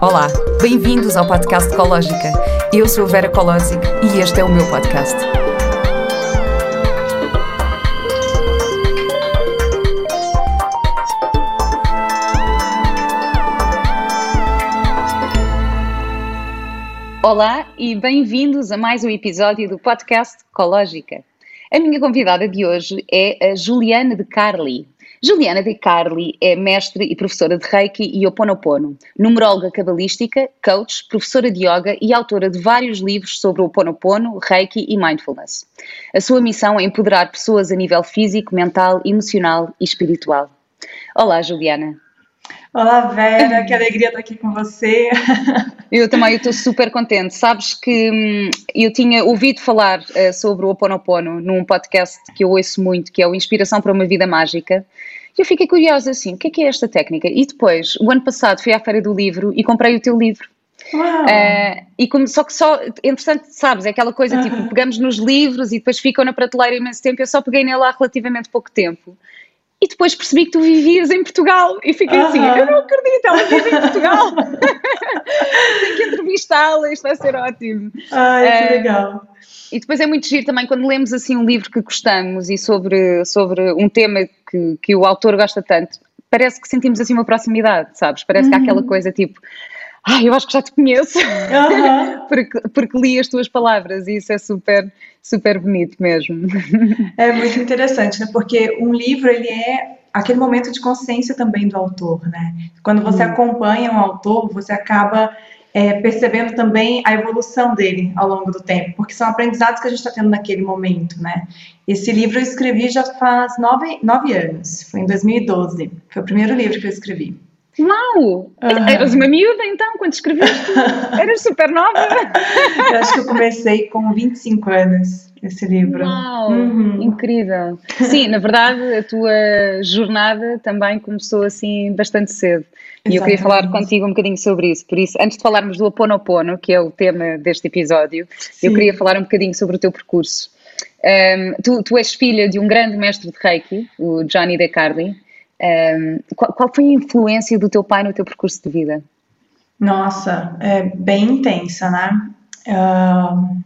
Olá, bem-vindos ao podcast Ecológica. Eu sou a Vera Colosic e este é o meu podcast. Olá e bem-vindos a mais um episódio do podcast Ecológica. A minha convidada de hoje é a Juliana de Carli. Juliana De Carli é mestre e professora de Reiki e Oponopono, numeróloga cabalística, coach, professora de yoga e autora de vários livros sobre o Oponopono, Reiki e Mindfulness. A sua missão é empoderar pessoas a nível físico, mental, emocional e espiritual. Olá, Juliana. Olá, Vera, que alegria estar aqui com você. Eu também estou super contente. Sabes que hum, eu tinha ouvido falar uh, sobre o Oponopono num podcast que eu ouço muito, que é o Inspiração para uma Vida Mágica. E eu fiquei curiosa assim, o que é que é esta técnica? E depois, o ano passado, fui à Feira do Livro e comprei o teu livro. Uau. Uh, e como, só que só, interessante, sabes, é aquela coisa tipo, pegamos nos livros e depois ficam na prateleira imenso tempo. Eu só peguei nele há relativamente pouco tempo. E depois percebi que tu vivias em Portugal e fiquei assim, eu não acredito, ela vive em Portugal. Tenho que entrevistá-la, isto vai ser ótimo. Ai, que uh, legal. E depois é muito giro também quando lemos assim um livro que gostamos e sobre, sobre um tema que, que o autor gosta tanto, parece que sentimos assim uma proximidade, sabes? Parece uhum. que há aquela coisa tipo, ah, eu acho que já te conheço, uhum. porque, porque li as tuas palavras e isso é super, super bonito mesmo. É muito interessante, né? Porque um livro, ele é aquele momento de consciência também do autor, né? Quando você uhum. acompanha um autor, você acaba é, percebendo também a evolução dele ao longo do tempo, porque são aprendizados que a gente está tendo naquele momento, né? Esse livro eu escrevi já faz nove, nove anos, foi em 2012, foi o primeiro livro que eu escrevi. Uau! Uhum. Eras uma miúda então, quando escreveste? Eras super nova? eu acho que eu comecei com 25 anos esse livro. Uau! Uhum. Incrível! Sim, na verdade a tua jornada também começou assim bastante cedo. E eu queria falar contigo um bocadinho sobre isso. Por isso, antes de falarmos do Oponopono, que é o tema deste episódio, Sim. eu queria falar um bocadinho sobre o teu percurso. Um, tu, tu, és filha de um grande mestre de Reiki, o Johnny De Carli. Um, qual, qual, foi a influência do teu pai no teu percurso de vida? Nossa, é bem intensa, né? Uh,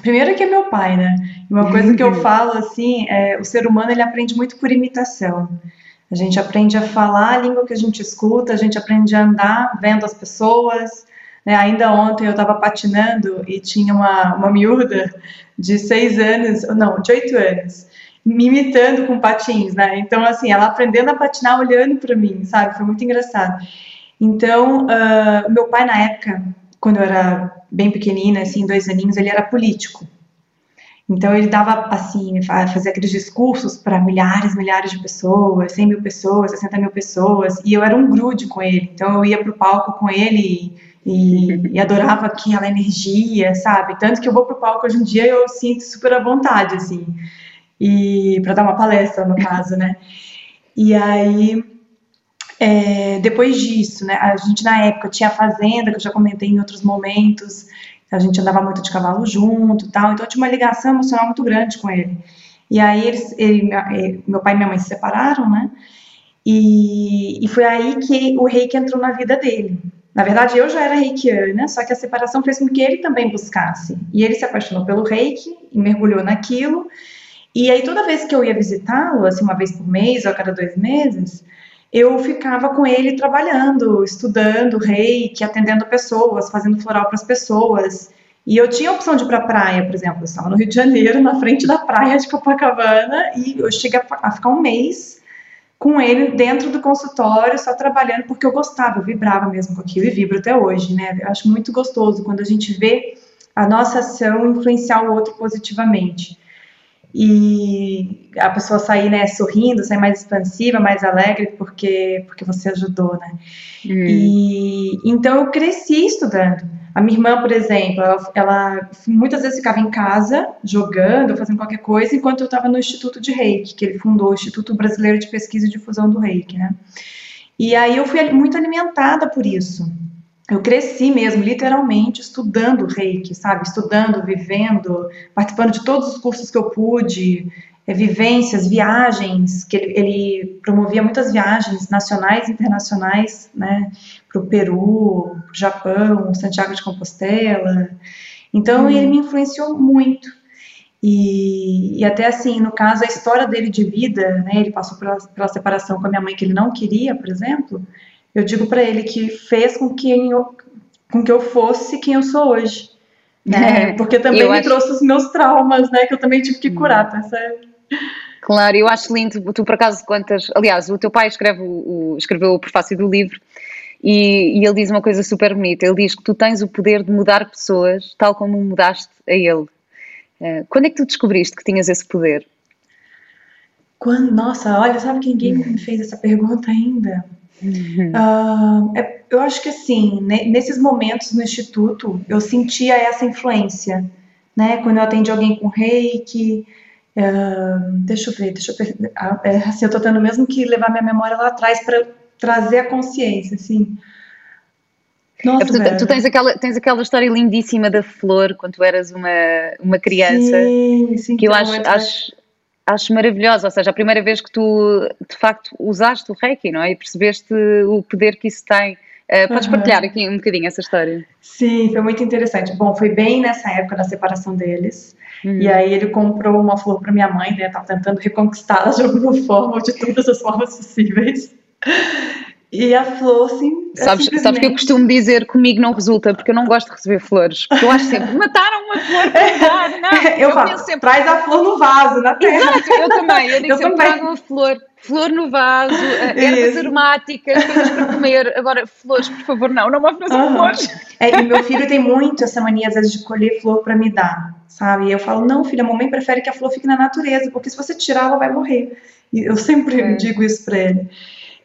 primeiro que é meu pai, né? Uma coisa que eu falo assim, é, o ser humano ele aprende muito por imitação. A gente aprende a falar a língua que a gente escuta, a gente aprende a andar vendo as pessoas. Né? Ainda ontem eu estava patinando e tinha uma, uma miúda de seis anos, não, de oito anos, me imitando com patins, né? Então, assim, ela aprendendo a patinar olhando para mim, sabe? Foi muito engraçado. Então, uh, meu pai, na época, quando eu era bem pequenina, assim, dois aninhos, ele era político. Então ele dava assim, fazia aqueles discursos para milhares, milhares de pessoas, 100 mil pessoas, 60 mil pessoas, e eu era um grude com ele. Então eu ia para o palco com ele e, e, adorava aquela energia, sabe? Tanto que eu vou para o palco hoje em dia eu sinto super à vontade, assim, e para dar uma palestra no caso, né? E aí é, depois disso, né? A gente na época tinha a fazenda que eu já comentei em outros momentos a gente andava muito de cavalo junto tal, então eu tinha uma ligação emocional muito grande com ele. E aí eles, ele, meu pai e minha mãe se separaram, né? E, e foi aí que o reiki entrou na vida dele. Na verdade, eu já era reikiana, só que a separação fez com que ele também buscasse. E ele se apaixonou pelo reiki mergulhou naquilo. E aí, toda vez que eu ia visitá-lo, assim, uma vez por mês ou a cada dois meses, eu ficava com ele trabalhando, estudando reiki, atendendo pessoas, fazendo floral para as pessoas. E eu tinha a opção de ir para a praia, por exemplo, eu estava no Rio de Janeiro, na frente da praia de Copacabana, e eu cheguei a ficar um mês com ele dentro do consultório, só trabalhando, porque eu gostava, eu vibrava mesmo com aquilo e vibro até hoje, né? Eu acho muito gostoso quando a gente vê a nossa ação influenciar o outro positivamente e a pessoa sair, né, sorrindo, sair mais expansiva, mais alegre, porque, porque você ajudou, né? Hum. E então eu cresci estudando. A minha irmã, por exemplo, ela, ela, muitas vezes ficava em casa jogando, fazendo qualquer coisa, enquanto eu estava no Instituto de Reiki, que ele fundou, o Instituto Brasileiro de Pesquisa e Difusão do Reiki, né? E aí eu fui muito alimentada por isso eu cresci mesmo, literalmente, estudando reiki, sabe? Estudando, vivendo, participando de todos os cursos que eu pude, é, vivências, viagens, que ele, ele, promovia muitas viagens nacionais e internacionais, né, para o Peru, para o Japão, Santiago de Compostela. Então, hum. ele me influenciou muito. E, e, até assim, no caso, a história dele de vida, né, ele passou pela, pela separação com a minha mãe que ele não queria, por exemplo, eu digo para ele que fez com que, eu, com que eu fosse quem eu sou hoje. Né? Porque também me acho... trouxe os meus traumas, né? Que eu também tive que curar, tá certo? Claro, eu acho lindo, tu por acaso contas, aliás, o teu pai escreve o, escreveu o prefácio do livro e, e, ele diz uma coisa super bonita, ele diz que tu tens o poder de mudar pessoas tal como mudaste a ele. Uh, quando é que tu descobriste que tinhas esse poder? Quando, nossa, olha, sabe que ninguém me fez essa pergunta ainda? Uhum. Uh, é, eu acho que assim, nesses momentos no instituto, eu sentia essa influência, né? Quando eu atendi alguém com reiki, Uh, deixa eu ver, deixa eu ver. Uh, é, assim, eu tô tendo mesmo que levar minha memória lá atrás para trazer a consciência, assim. Nossa, é tu, tu, tens, aquela, tens aquela história lindíssima da flor quando tu eras uma, uma criança sim, sim, que eu acho, acho, acho maravilhosa. Ou seja, a primeira vez que tu de facto usaste o Reiki, não é? E percebeste o poder que isso tem. Uh, podes uhum. partilhar aqui um bocadinho essa história? Sim, foi muito interessante. Bom, foi bem nessa época da separação deles. Uhum. E aí ele comprou uma flor para minha mãe, né? Tava tentando reconquistá-la de alguma forma, de todas as formas possíveis. E a flor, sim. É sabes, simplesmente... sabes que eu costumo dizer comigo não resulta, porque eu não gosto de receber flores. Porque eu acho sempre, mataram uma flor para dar, não. Eu, eu falo, sempre, traz a flor no vaso, na terra. Exato, eu também. Eu digo eu sempre, trago uma flor, flor no vaso, eh, ervas aromáticas, coisas para comer. Agora, flores, por favor, não, não me ofereçam uhum. flores. É, e meu filho tem muito essa mania, às vezes, de colher flor para me dar, sabe? E eu falo, não, filho, a mamãe prefere que a flor fique na natureza, porque se você tirar, ela vai morrer. E eu sempre é. digo isso para ele.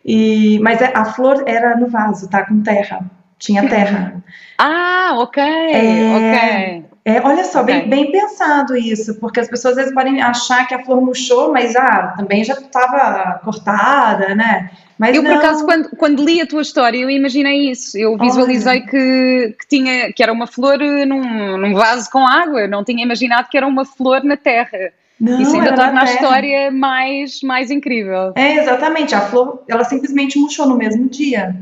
E, mas é, a flor era no vaso, tá? Com terra. Tinha terra. Ah, ok, é, ok. É, olha só, okay. bem, bem pensado isso, porque as pessoas às vezes podem achar que a flor murchou, mas ah, também já estava cortada, né? Mas eu, não. por acaso, quando, quando li a tua história, eu imaginei isso. Eu visualizei que, que, tinha, que era uma flor num, num vaso com água, não tinha imaginado que era uma flor na terra. Não, Isso ainda torna a história mais, mais incrível. É, exatamente. A flor, ela simplesmente murchou no mesmo dia.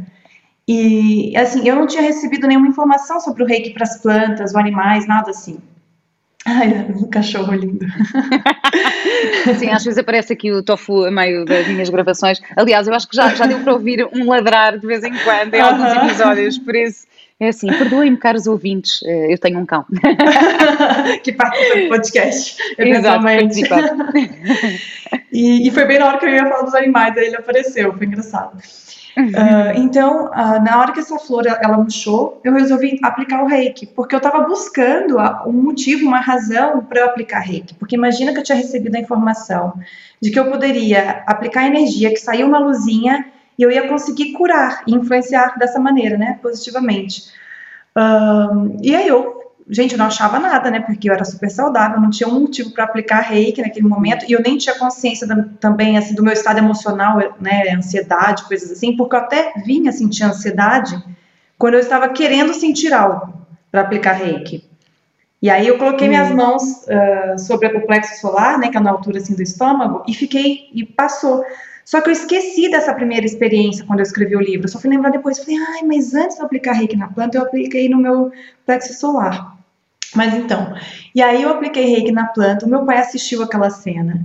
E, assim, eu não tinha recebido nenhuma informação sobre o reiki para as plantas ou animais, nada assim. Ai, um cachorro lindo. Sim, às vezes aparece aqui o tofu a meio das minhas gravações. Aliás, eu acho que já, já deu para ouvir um ladrar de vez em quando em alguns episódios, por isso é assim, perdoem-me, caros ouvintes, eh, eu tenho um cão. que participa do podcast, eventualmente. Exato, e, e foi bem na hora que eu ia falar dos animais, aí ele apareceu, foi engraçado. Uh, então, uh, na hora que essa flor ela murchou, eu resolvi aplicar o reiki, porque eu estava buscando um motivo, uma razão para eu aplicar reiki. Porque imagina que eu tinha recebido a informação de que eu poderia aplicar energia, que saiu uma luzinha e eu ia conseguir curar e influenciar dessa maneira, né, positivamente. Um, e aí eu, gente, eu não achava nada, né, porque eu era super saudável, não tinha um motivo para aplicar reiki naquele momento, e eu nem tinha consciência da, também, assim, do meu estado emocional, né, ansiedade, coisas assim, porque eu até vinha sentir ansiedade quando eu estava querendo sentir algo para aplicar reiki. E aí eu coloquei minhas hum. mãos uh, sobre o plexo solar, né, que é na altura assim do estômago, e fiquei e passou. Só que eu esqueci dessa primeira experiência quando eu escrevi o livro. Eu só fui lembrar depois. Falei, ai, mas antes de eu aplicar reiki na planta, eu apliquei no meu plexo solar. Mas então, e aí eu apliquei reiki na planta. O meu pai assistiu aquela cena.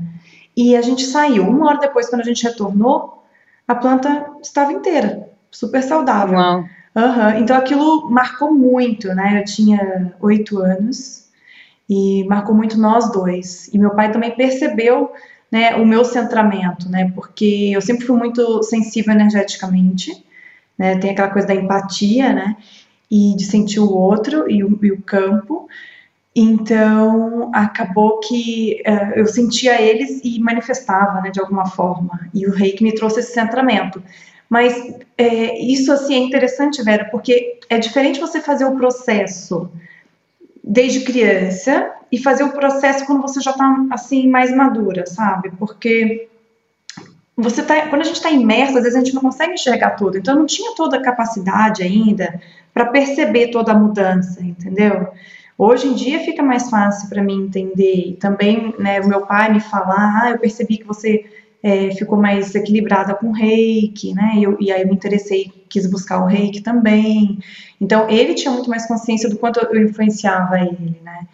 E a gente saiu. Uma hora depois, quando a gente retornou, a planta estava inteira, super saudável. Uau. Uhum. Então aquilo marcou muito, né? Eu tinha oito anos e marcou muito nós dois. E meu pai também percebeu né, o meu centramento, né, porque eu sempre fui muito sensível energeticamente, né, tem aquela coisa da empatia, né, e de sentir o outro e o, e o campo, então acabou que uh, eu sentia eles e manifestava, né, de alguma forma, e o reiki me trouxe esse centramento. Mas é, isso assim é interessante, Vera, porque é diferente você fazer o processo desde criança e fazer o processo quando você já está assim mais madura, sabe? Porque você tá, quando a gente está imerso, às vezes a gente não consegue enxergar tudo. Então eu não tinha toda a capacidade ainda para perceber toda a mudança, entendeu? Hoje em dia fica mais fácil para mim entender. Também, né, o meu pai me falar, ah, eu percebi que você é, ficou mais equilibrada com o reiki, né? E, eu, e aí eu me interessei, quis buscar o reiki também. Então, ele tinha muito mais consciência do quanto eu influenciava ele, né?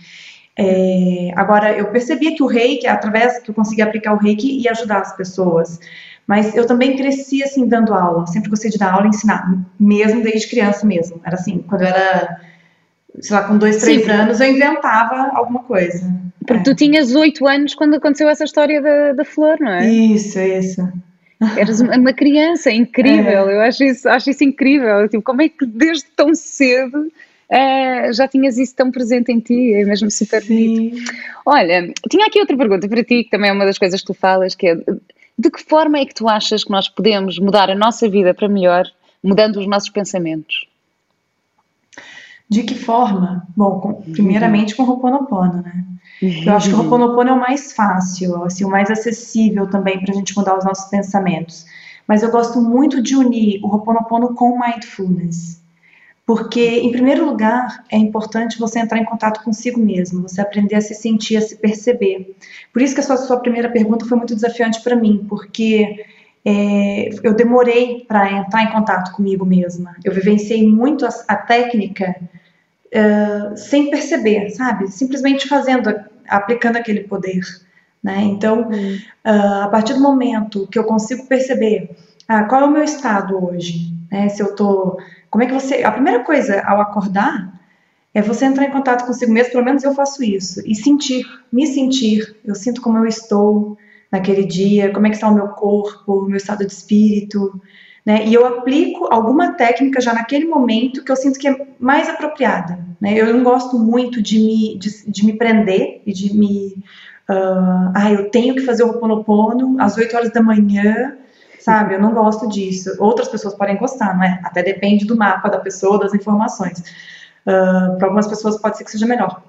É, agora, eu percebi que o reiki, através que eu conseguia aplicar o reiki, ia ajudar as pessoas. Mas eu também cresci, assim, dando aula. Sempre gostei de dar aula e ensinar, mesmo desde criança mesmo. Era assim, quando eu era, sei lá, com dois, três Sim. anos, eu inventava alguma coisa. Porque é. tu tinhas oito anos quando aconteceu essa história da, da flor, não é? Isso, isso. Eras uma criança incrível, é. eu acho isso, acho isso incrível. Tipo, como é que desde tão cedo uh, já tinhas isso tão presente em ti? É mesmo super Sim. bonito. Olha, tinha aqui outra pergunta para ti, que também é uma das coisas que tu falas, que é de que forma é que tu achas que nós podemos mudar a nossa vida para melhor, mudando os nossos pensamentos? De que forma? Bom, com, primeiramente com o Ho'oponopono, né? Eu acho que o Ho'oponopono é o mais fácil, assim, o mais acessível também para a gente mudar os nossos pensamentos. Mas eu gosto muito de unir o Ho'oponopono com Mindfulness. Porque, em primeiro lugar, é importante você entrar em contato consigo mesmo, você aprender a se sentir, a se perceber. Por isso que a sua, sua primeira pergunta foi muito desafiante para mim, porque é, eu demorei para entrar em contato comigo mesma. Eu vivenciei muito a, a técnica uh, sem perceber, sabe? Simplesmente fazendo, aplicando aquele poder. Né? Então, uh, a partir do momento que eu consigo perceber ah, qual é o meu estado hoje, né? se eu estou como é que você. A primeira coisa ao acordar é você entrar em contato consigo mesmo, pelo menos eu faço isso, e sentir, me sentir. Eu sinto como eu estou naquele dia, como é que está o meu corpo, o meu estado de espírito. Né? E eu aplico alguma técnica já naquele momento que eu sinto que é mais apropriada. Né? Eu não gosto muito de me, de, de me prender e de me. Uh, ah, eu tenho que fazer o Ho'oponopono às 8 horas da manhã sabe? Eu não gosto disso. Outras pessoas podem gostar, não é? Até depende do mapa da pessoa, das informações. Uh, Para algumas pessoas pode ser que seja melhor.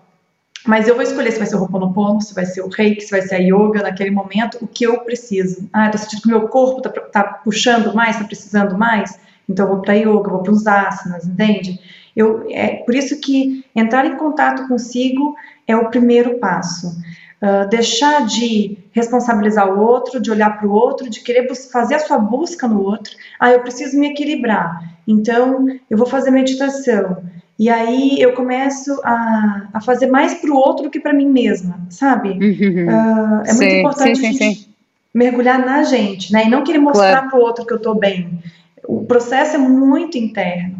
Mas eu vou escolher se vai ser o Ho'oponopono, se vai ser o Reiki, se vai ser a Yoga naquele momento, o que eu preciso. Ah, eu tô sentindo que meu corpo tá, tá puxando mais, tá precisando mais, então eu vou para Yoga, vou para os asanas, entende? Eu, é por isso que entrar em contato consigo é o primeiro passo. Uh, deixar de responsabilizar o outro, de olhar para o outro, de querer fazer a sua busca no outro. Ah, eu preciso me equilibrar, então eu vou fazer meditação. E aí eu começo a, a fazer mais para o outro do que para mim mesma, sabe? Uhum. Uh, é sim, muito importante sim, sim, mergulhar na gente, né? E não querer mostrar claro. para o outro que eu estou bem. O processo é muito interno.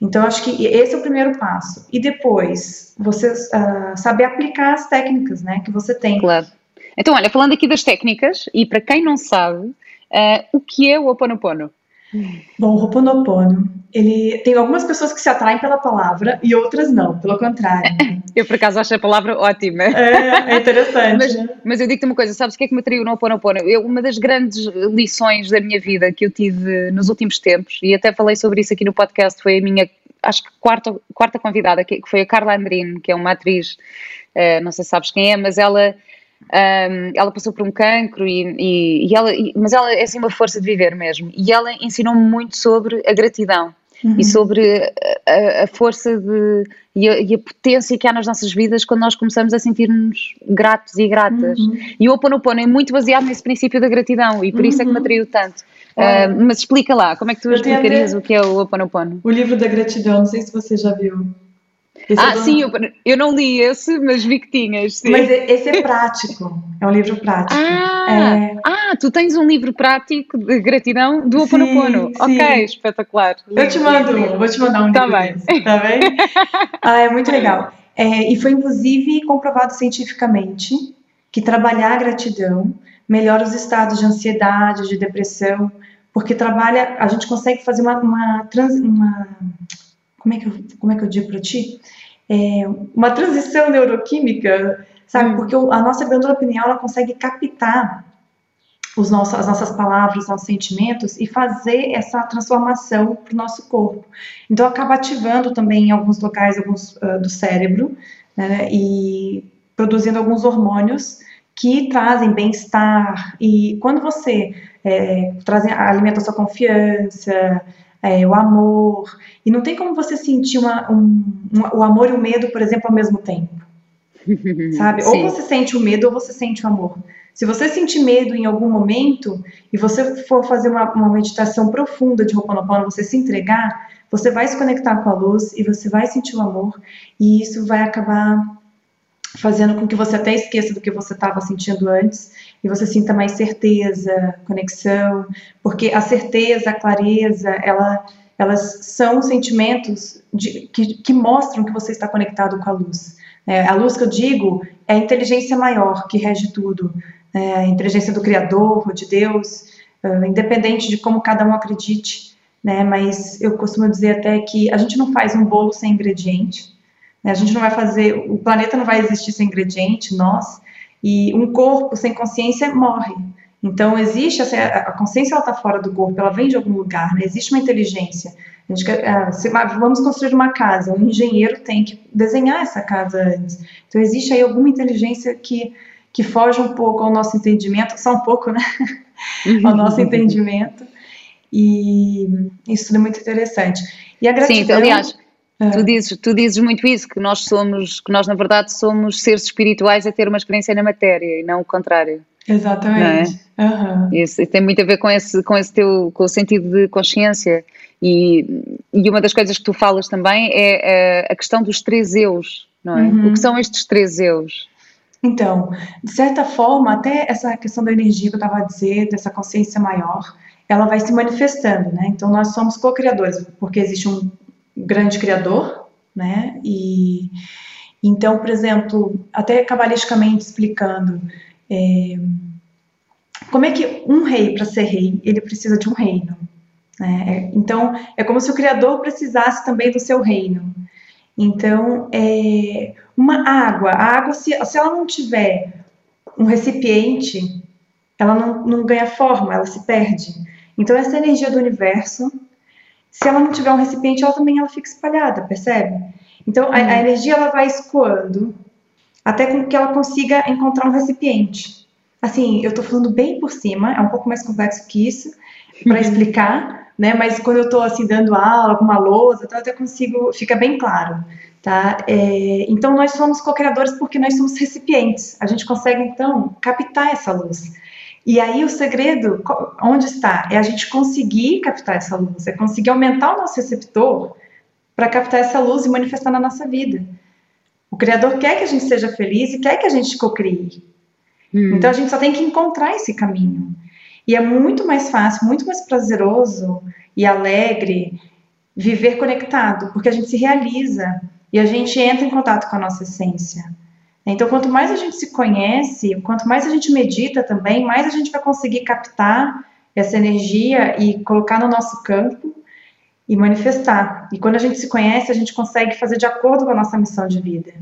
Então, acho que esse é o primeiro passo. E depois, você uh, saber aplicar as técnicas né, que você tem. Claro. Então, olha, falando aqui das técnicas, e para quem não sabe, uh, o que é o Ho Oponopono? Bom, o Ho'oponopono, ele tem algumas pessoas que se atraem pela palavra e outras não, pelo contrário. eu, por acaso, acho a palavra ótima. É, é interessante. mas, mas, eu digo-te uma coisa, sabes o que é que me atraiu no Ho'oponopono? Eu, uma das grandes lições da minha vida que eu tive nos últimos tempos, e até falei sobre isso aqui no podcast, foi a minha, acho que quarta, quarta convidada, que foi a Carla Andrino, que é uma atriz, uh, não sei se sabes quem é, mas ela um, ela passou por um cancro e, e, e ela, e, mas ela é assim uma força de viver mesmo. E ela ensinou-me muito sobre a gratidão uhum. e sobre a, a força de, e a, e, a, potência que há nas nossas vidas quando nós começamos a sentir-nos gratos e gratas. Uhum. E o Oponopono é muito baseado nesse princípio da gratidão e por isso é que me uhum. atraiu tanto. Uh, mas explica lá, como é que tu explicarias o que é o Oponopono? O livro da gratidão, não sei se você já viu. Ah, é do... sim, eu, eu, não li esse, mas vi que tinhas. Sim. Mas esse é prático, é um livro prático. Ah, é... ah tu tens um livro prático de gratidão do Oponopono. Ok, espetacular. Eu te mando um, vou te mandar um tá bem. Desse, tá bem? ah, é muito legal. É, e foi inclusive comprovado cientificamente que trabalhar a gratidão melhora os estados de ansiedade, de depressão, porque trabalha, a gente consegue fazer uma, uma, trans, uma como é que eu, como é que eu digo para ti? É, uma transição neuroquímica, sabe? Hum. Porque a nossa glândula pineal ela consegue captar os nossos, as nossas palavras, os nossos sentimentos e fazer essa transformação para o nosso corpo. Então acaba ativando também em alguns locais alguns uh, do cérebro né, e produzindo alguns hormônios que trazem bem-estar e quando você é, traz, alimenta a sua confiança, é, o amor. E não tem como você sentir uma, um, o amor e o medo, por exemplo, ao mesmo tempo. Sabe? Ou você sente o medo ou você sente o amor. Se você sentir medo em algum momento e você for fazer uma, uma meditação profunda de Ho'oponopono, você se entregar, você vai se conectar com a luz e você vai sentir o amor e isso vai acabar fazendo com que você até esqueça do que você estava sentindo antes e você sinta mais certeza, conexão, porque a certeza, a clareza, ela, elas são sentimentos de, que, que mostram que você está conectado com a luz. É, a luz que eu digo é a inteligência maior que rege tudo, é a inteligência do Criador, de Deus, uh, independente de como cada um acredite, né? Mas eu costumo dizer até que a gente não faz um bolo sem ingrediente, né? a gente não vai fazer, o planeta não vai existir sem ingrediente, nós, e um corpo sem consciência morre. Então existe essa, a consciência ela está fora do corpo, ela vem de algum lugar, né? existe uma inteligência. Gente, ah, se, vamos construir uma casa, um engenheiro tem que desenhar essa casa antes. Então existe aí alguma inteligência que que foge um pouco ao nosso entendimento, só um pouco, né? ao nosso entendimento. E isso é muito interessante. E a gratidão... Sim, aliás, é. tu, dizes, tu dizes muito isso, que nós somos, que nós na verdade somos seres espirituais a ter uma experiência na matéria e não o contrário. Exatamente. É? Uhum. Isso, tem muito a ver com esse, com esse teu com o sentido de consciência. E, e uma das coisas que tu falas também é a, a questão dos três eus, não é? Uhum. O que são estes três eus? Então, de certa forma, até essa questão da energia que eu estava a dizer, dessa consciência maior, ela vai se manifestando, né? Então, nós somos co-criadores, porque existe um grande criador, né? E então, por exemplo, até cabalisticamente explicando, é, como é que um rei, para ser rei, ele precisa de um reino. Né? Então, é como se o criador precisasse também do seu reino. Então, é, uma água, a água, se, se ela não tiver um recipiente, ela não, não ganha forma, ela se perde. Então, essa energia do universo, se ela não tiver um recipiente, ela também ela fica espalhada, percebe? Então, a, a uhum. energia ela vai escoando até que ela consiga encontrar um recipiente. Assim, eu estou falando bem por cima, é um pouco mais complexo que isso, para uhum. explicar, né? Mas quando eu estou assim dando aula, alguma lousa, eu até consigo, fica bem claro, tá? É, então nós somos co-criadores porque nós somos recipientes. A gente consegue então captar essa luz. E aí o segredo, onde está? É a gente conseguir captar essa luz, é conseguir aumentar o nosso receptor para captar essa luz e manifestar na nossa vida. O Criador quer que a gente seja feliz e quer que a gente cocrie. Hum. Então a gente só tem que encontrar esse caminho. E é muito mais fácil, muito mais prazeroso e alegre viver conectado, porque a gente se realiza e a gente entra em contato com a nossa essência. Então, quanto mais a gente se conhece, quanto mais a gente medita também, mais a gente vai conseguir captar essa energia e colocar no nosso campo e manifestar. E quando a gente se conhece, a gente consegue fazer de acordo com a nossa missão de vida.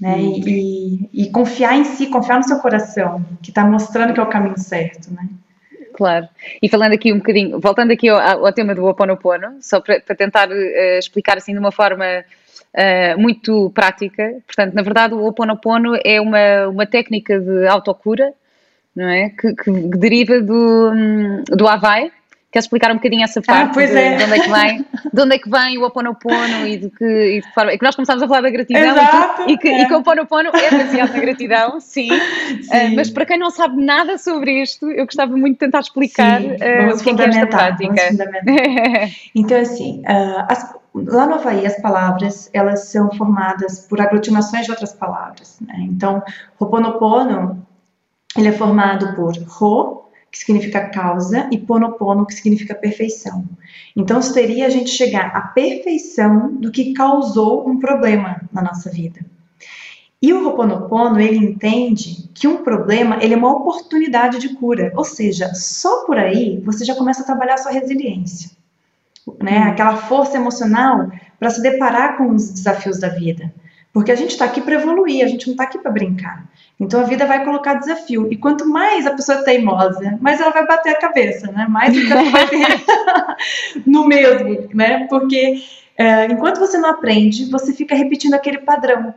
Né? E, e, e confiar em si, confiar no seu coração, que está mostrando que é o caminho certo. Né? Claro. E falando aqui um bocadinho, voltando aqui ao, ao tema do Oponopono, só para, para tentar uh, explicar assim de uma forma uh, muito prática, portanto, na verdade o Oponopono é uma, uma técnica de autocura, não é? Que, que deriva do, um, do Havaí, Queres explicar um bocadinho essa ah, parte? Ah, pois de, é. de, onde é que vem, de onde é que vem o Oponopono e de que, e de forma, é que nós começámos a falar da gratidão Exato, e, que, é. e que o Oponopono é baseado na gratidão, sim. sim. Uh, mas para quem não sabe nada sobre isto, eu gostava muito de tentar explicar sim, uh, o que é, esta prática. então, assim, uh, as, lá no Havaí as palavras elas são formadas por aglutinações de outras palavras. Né? Então, Ho'oponopono ele é formado por Ho, que significa causa, e ponopono, que significa perfeição. Então, seria a gente chegar à perfeição do que causou um problema na nossa vida. E o Ho'oponopono, ele entende que um problema, ele é uma oportunidade de cura. Ou seja, só por aí você já começa a trabalhar a sua resiliência. Né? Hum. Aquela força emocional para se deparar com os desafios da vida. Porque a gente está aqui para evoluir, a gente não está aqui para brincar. Então a vida vai colocar desafio. E quanto mais a pessoa é teimosa, mais ela vai bater a cabeça, né? Mais ela vai ter no mesmo, né? Porque é, enquanto você não aprende, você fica repetindo aquele padrão.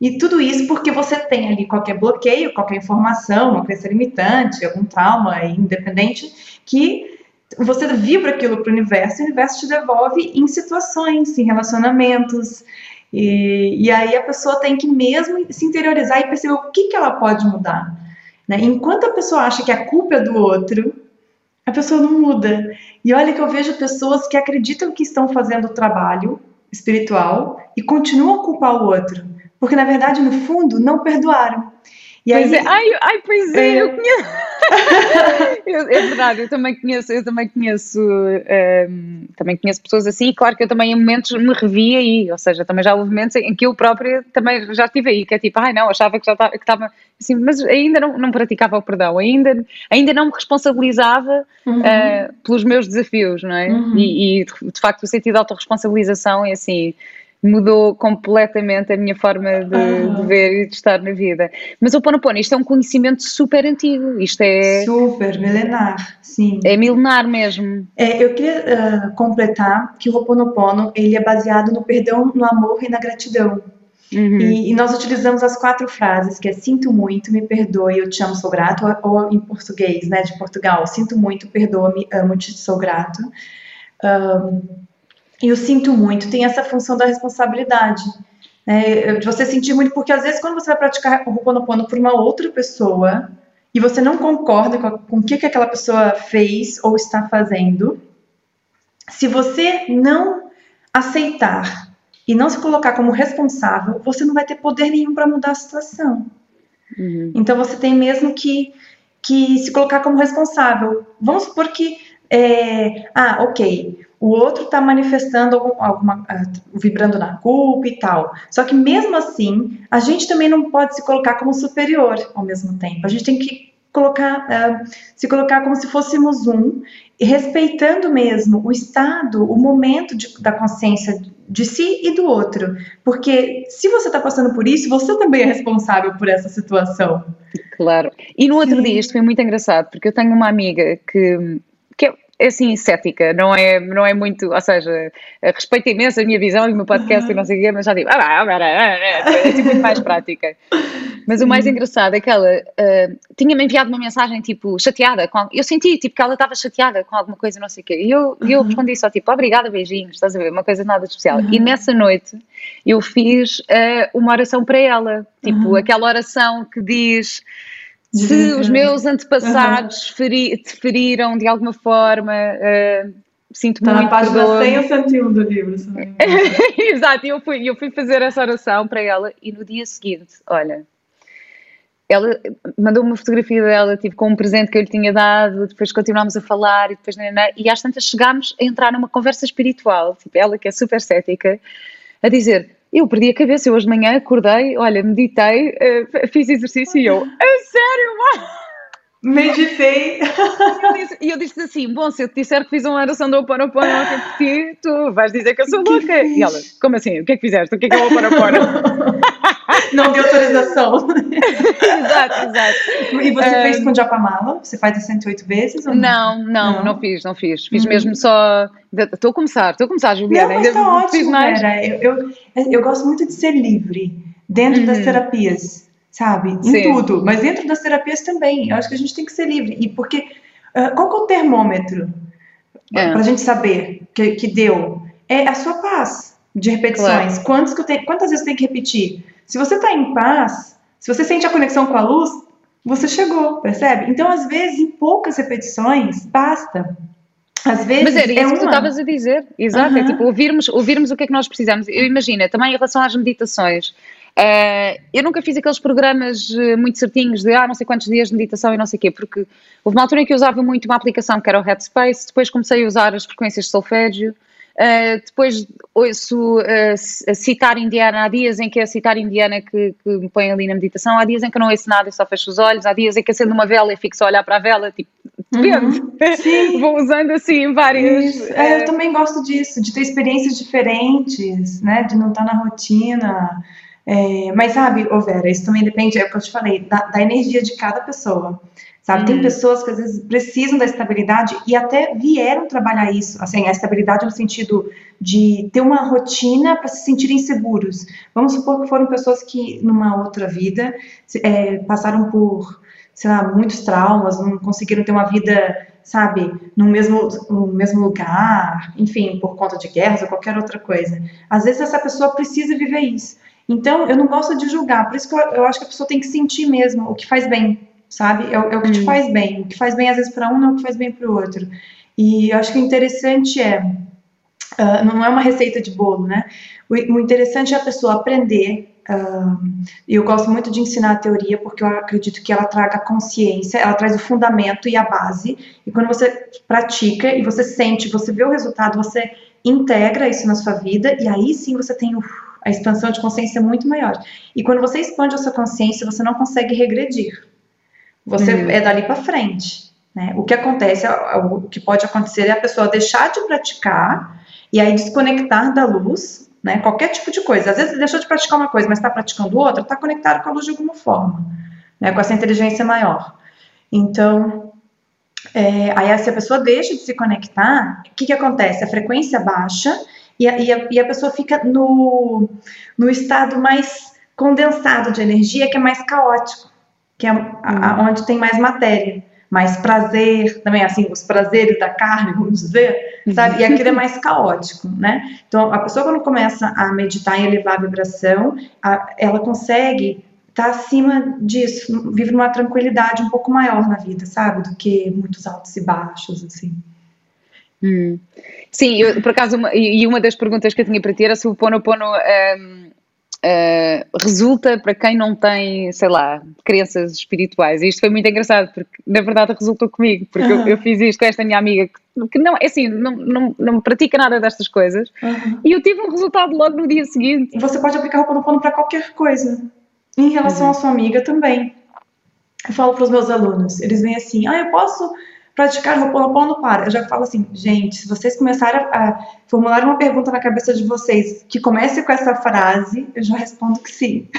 E tudo isso porque você tem ali qualquer bloqueio, qualquer informação, uma crença limitante, algum trauma independente, que você vibra aquilo para o universo, e o universo te devolve em situações, em relacionamentos. E, e aí a pessoa tem que mesmo se interiorizar e perceber o que, que ela pode mudar. Né? Enquanto a pessoa acha que a culpa é do outro, a pessoa não muda. E olha que eu vejo pessoas que acreditam que estão fazendo o trabalho espiritual e continuam a culpar o outro. Porque, na verdade, no fundo, não perdoaram. E pois aí, é. ai, ai, pois é, é. eu é verdade, eu também conheço, eu também conheço, um, também conheço pessoas assim, e claro que eu também em momentos me revi aí, ou seja, também já houve momentos em que eu própria também já estive aí, que é tipo, ai não, achava que já estava, assim, mas ainda não, não praticava o perdão, ainda, ainda não me responsabilizava uhum. uh, pelos meus desafios, não é? Uhum. E, e de facto o sentido de autorresponsabilização é assim, mudou completamente a minha forma de, de, ver e de estar na vida. Mas o Ponopono, isto é um conhecimento super antigo, isto é... Super, milenar, sim. É milenar mesmo. É, eu queria uh, completar que o Ho'oponopono, ele é baseado no perdão, no amor e na gratidão. Uhum. E, e, nós utilizamos as quatro frases, que é sinto muito, me perdoe, eu te amo, sou grato, ou, ou em português, né, de Portugal, sinto muito, perdoa-me, amo-te, sou grato. Um, e o sinto muito tem essa função da responsabilidade. Né? De você sentir muito, porque às vezes quando você vai praticar o Ho'oponopono por uma outra pessoa e você não concorda com, a, com o que, que aquela pessoa fez ou está fazendo, se você não aceitar e não se colocar como responsável, você não vai ter poder nenhum para mudar a situação. Uhum. Então você tem mesmo que, que se colocar como responsável. Vamos supor que, é, ah, ok, o outro está manifestando algum, alguma, uh, vibrando na culpa e tal. Só que mesmo assim, a gente também não pode se colocar como superior ao mesmo tempo. A gente tem que colocar, uh, se colocar como se fôssemos um, respeitando mesmo o estado, o momento de, da consciência de si e do outro. Porque se você está passando por isso, você também é responsável por essa situação. Claro. E no outro Sim. dia, isto foi muito engraçado, porque eu tenho uma amiga que, que é é assim, cética, não é, não é muito, ou seja, respeito imenso a minha visão e o meu podcast uhum. e não sei o quê, mas já digo, ah, ah, ah, é assim muito mais prática. Mas o mais engraçado é que ela uh, tinha-me enviado uma mensagem, tipo, chateada, com, eu senti, tipo, que ela estava chateada com alguma coisa, não sei o quê, e eu, uhum. eu respondi só, tipo, obrigada, beijinhos, estás a ver, uma coisa nada especial. Uhum. E nessa noite eu fiz uh, uma oração para ela, tipo, aquela oração que diz se os meus antepassados uhum. feri, te feriram de alguma forma, uh, sinto Está muito. na página perdão. 100 ou 101 do livro. Exato, eu fui, eu fui fazer essa oração para ela e no dia seguinte, olha, ela mandou uma fotografia dela, tipo, com um presente que eu lhe tinha dado, depois continuámos a falar e depois, e às tantas chegámos a entrar numa conversa espiritual, tipo, ela que é super cética, a dizer, eu perdi a cabeça, eu hoje de manhã acordei, olha, meditei, uh, fiz exercício e eu, é sério, Meditei. E eu disse assim: Bom, se eu te disser que fiz uma oração do Oponopono ontem por ti, tu vais dizer que eu sou louca. E ela: Como assim? O que é que fizeste? O que é que é o Oponopono? Não deu autorização. exato, exato. E você um, fez com Japamala? Você faz as 108 vezes? Não? não? Não, não, não, fiz, não fiz. Fiz uhum. mesmo só. Estou a começar, estou a começar, Juliana. Não, mas tá ótimo, fiz mais. Eu, eu, eu, gosto muito de ser livre dentro uhum. das terapias, sabe? Em Sim. tudo, mas dentro das terapias também. Eu acho que a gente tem que ser livre. E porque. Uh, qual que é o termômetro? É. Para a gente saber que, que deu? É a sua paz de repetições. Claro. Quantos que eu tenho, quantas vezes eu tenho que repetir? Se você está em paz, se você sente a conexão com a luz, você chegou, percebe? Então, às vezes, em poucas repetições, basta. Às vezes Mas era é isso uma... que tu estavas a dizer, exato, uhum. é tipo ouvirmos, ouvirmos o que é que nós precisamos. Eu imagino, também em relação às meditações, uh, eu nunca fiz aqueles programas uh, muito certinhos de ah, não sei quantos dias de meditação e não sei o quê, porque houve uma altura em que eu usava muito uma aplicação que era o Headspace, depois comecei a usar as frequências de solfégio, Uh, depois ouço uh, citar indiana, há dias em que é citar indiana que, que, me põe ali na meditação, há dias em que não ouço nada e só fecho os olhos, há dias em que acendo uma vela e fico só a olhar para a vela, tipo, depende. Uhum. Vou usando assim vários. É, eu também gosto disso, de ter experiências diferentes, né? De não estar na rotina. É, mas sabe, ô Vera, isso também depende, é o que eu te falei, da, da energia de cada pessoa. Sabe? Uhum. Tem pessoas que às vezes precisam da estabilidade e até vieram trabalhar isso, assim, a estabilidade no sentido de ter uma rotina para se sentirem seguros. Vamos supor que foram pessoas que numa outra vida é, passaram por sei lá, muitos traumas, não conseguiram ter uma vida, sabe, no mesmo, no mesmo lugar, enfim, por conta de guerras ou qualquer outra coisa. Às vezes essa pessoa precisa viver isso. Então, eu não gosto de julgar, por isso que eu, eu acho que a pessoa tem que sentir mesmo o que faz bem, sabe? É, é o que te hum. faz bem. O que faz bem às vezes para um não é o que faz bem para o outro. E eu acho que o interessante é, uh, não é uma receita de bolo, né? O, o interessante é a pessoa aprender e eu gosto muito de ensinar a teoria porque eu acredito que ela traga consciência, ela traz o fundamento e a base. E quando você pratica e você sente, você vê o resultado, você integra isso na sua vida e aí sim você tem a expansão de consciência muito maior. E quando você expande a sua consciência, você não consegue regredir. Você uhum. é dali para frente. Né? O que acontece, o que pode acontecer é a pessoa deixar de praticar e aí desconectar da luz né? Qualquer tipo de coisa. Às vezes deixou de praticar uma coisa, mas está praticando outra, está conectado com a luz de alguma forma, né? Com essa inteligência maior. Então, é, aí se a pessoa deixa de se conectar, o que, que acontece? A frequência baixa e a, e a, e a pessoa fica no, no estado mais condensado de energia, que é mais caótico, que é a, a, uhum. onde tem mais matéria mais prazer, também assim, os prazeres da carne, vamos dizer, sabe? E aquilo é mais caótico, né? Então, a pessoa quando começa a meditar e elevar a vibração, a, ela consegue estar tá acima disso, vive numa tranquilidade um pouco maior na vida, sabe? Do que muitos altos e baixos, assim. Hum. Sim, eu, por acaso, uma, e uma das perguntas que eu tinha para ti era se o Ponopono um, Uh, resulta para quem não tem, sei lá, crenças espirituais. E isto foi muito engraçado, porque na verdade resultou comigo, porque uhum. eu, eu, fiz isto com esta minha amiga que, que não, é assim, não, não, não pratica nada destas coisas, uhum. e eu tive um resultado logo no dia seguinte. Você pode aplicar o Ponopono para qualquer coisa. Em relação uhum. à sua amiga também. Eu falo para os meus alunos, eles vêm assim, ah, eu posso praticar Ho'oponopono para. Eu já falo assim, gente, se vocês começarem a formular uma pergunta na cabeça de vocês que comece com essa frase, eu já respondo que sim.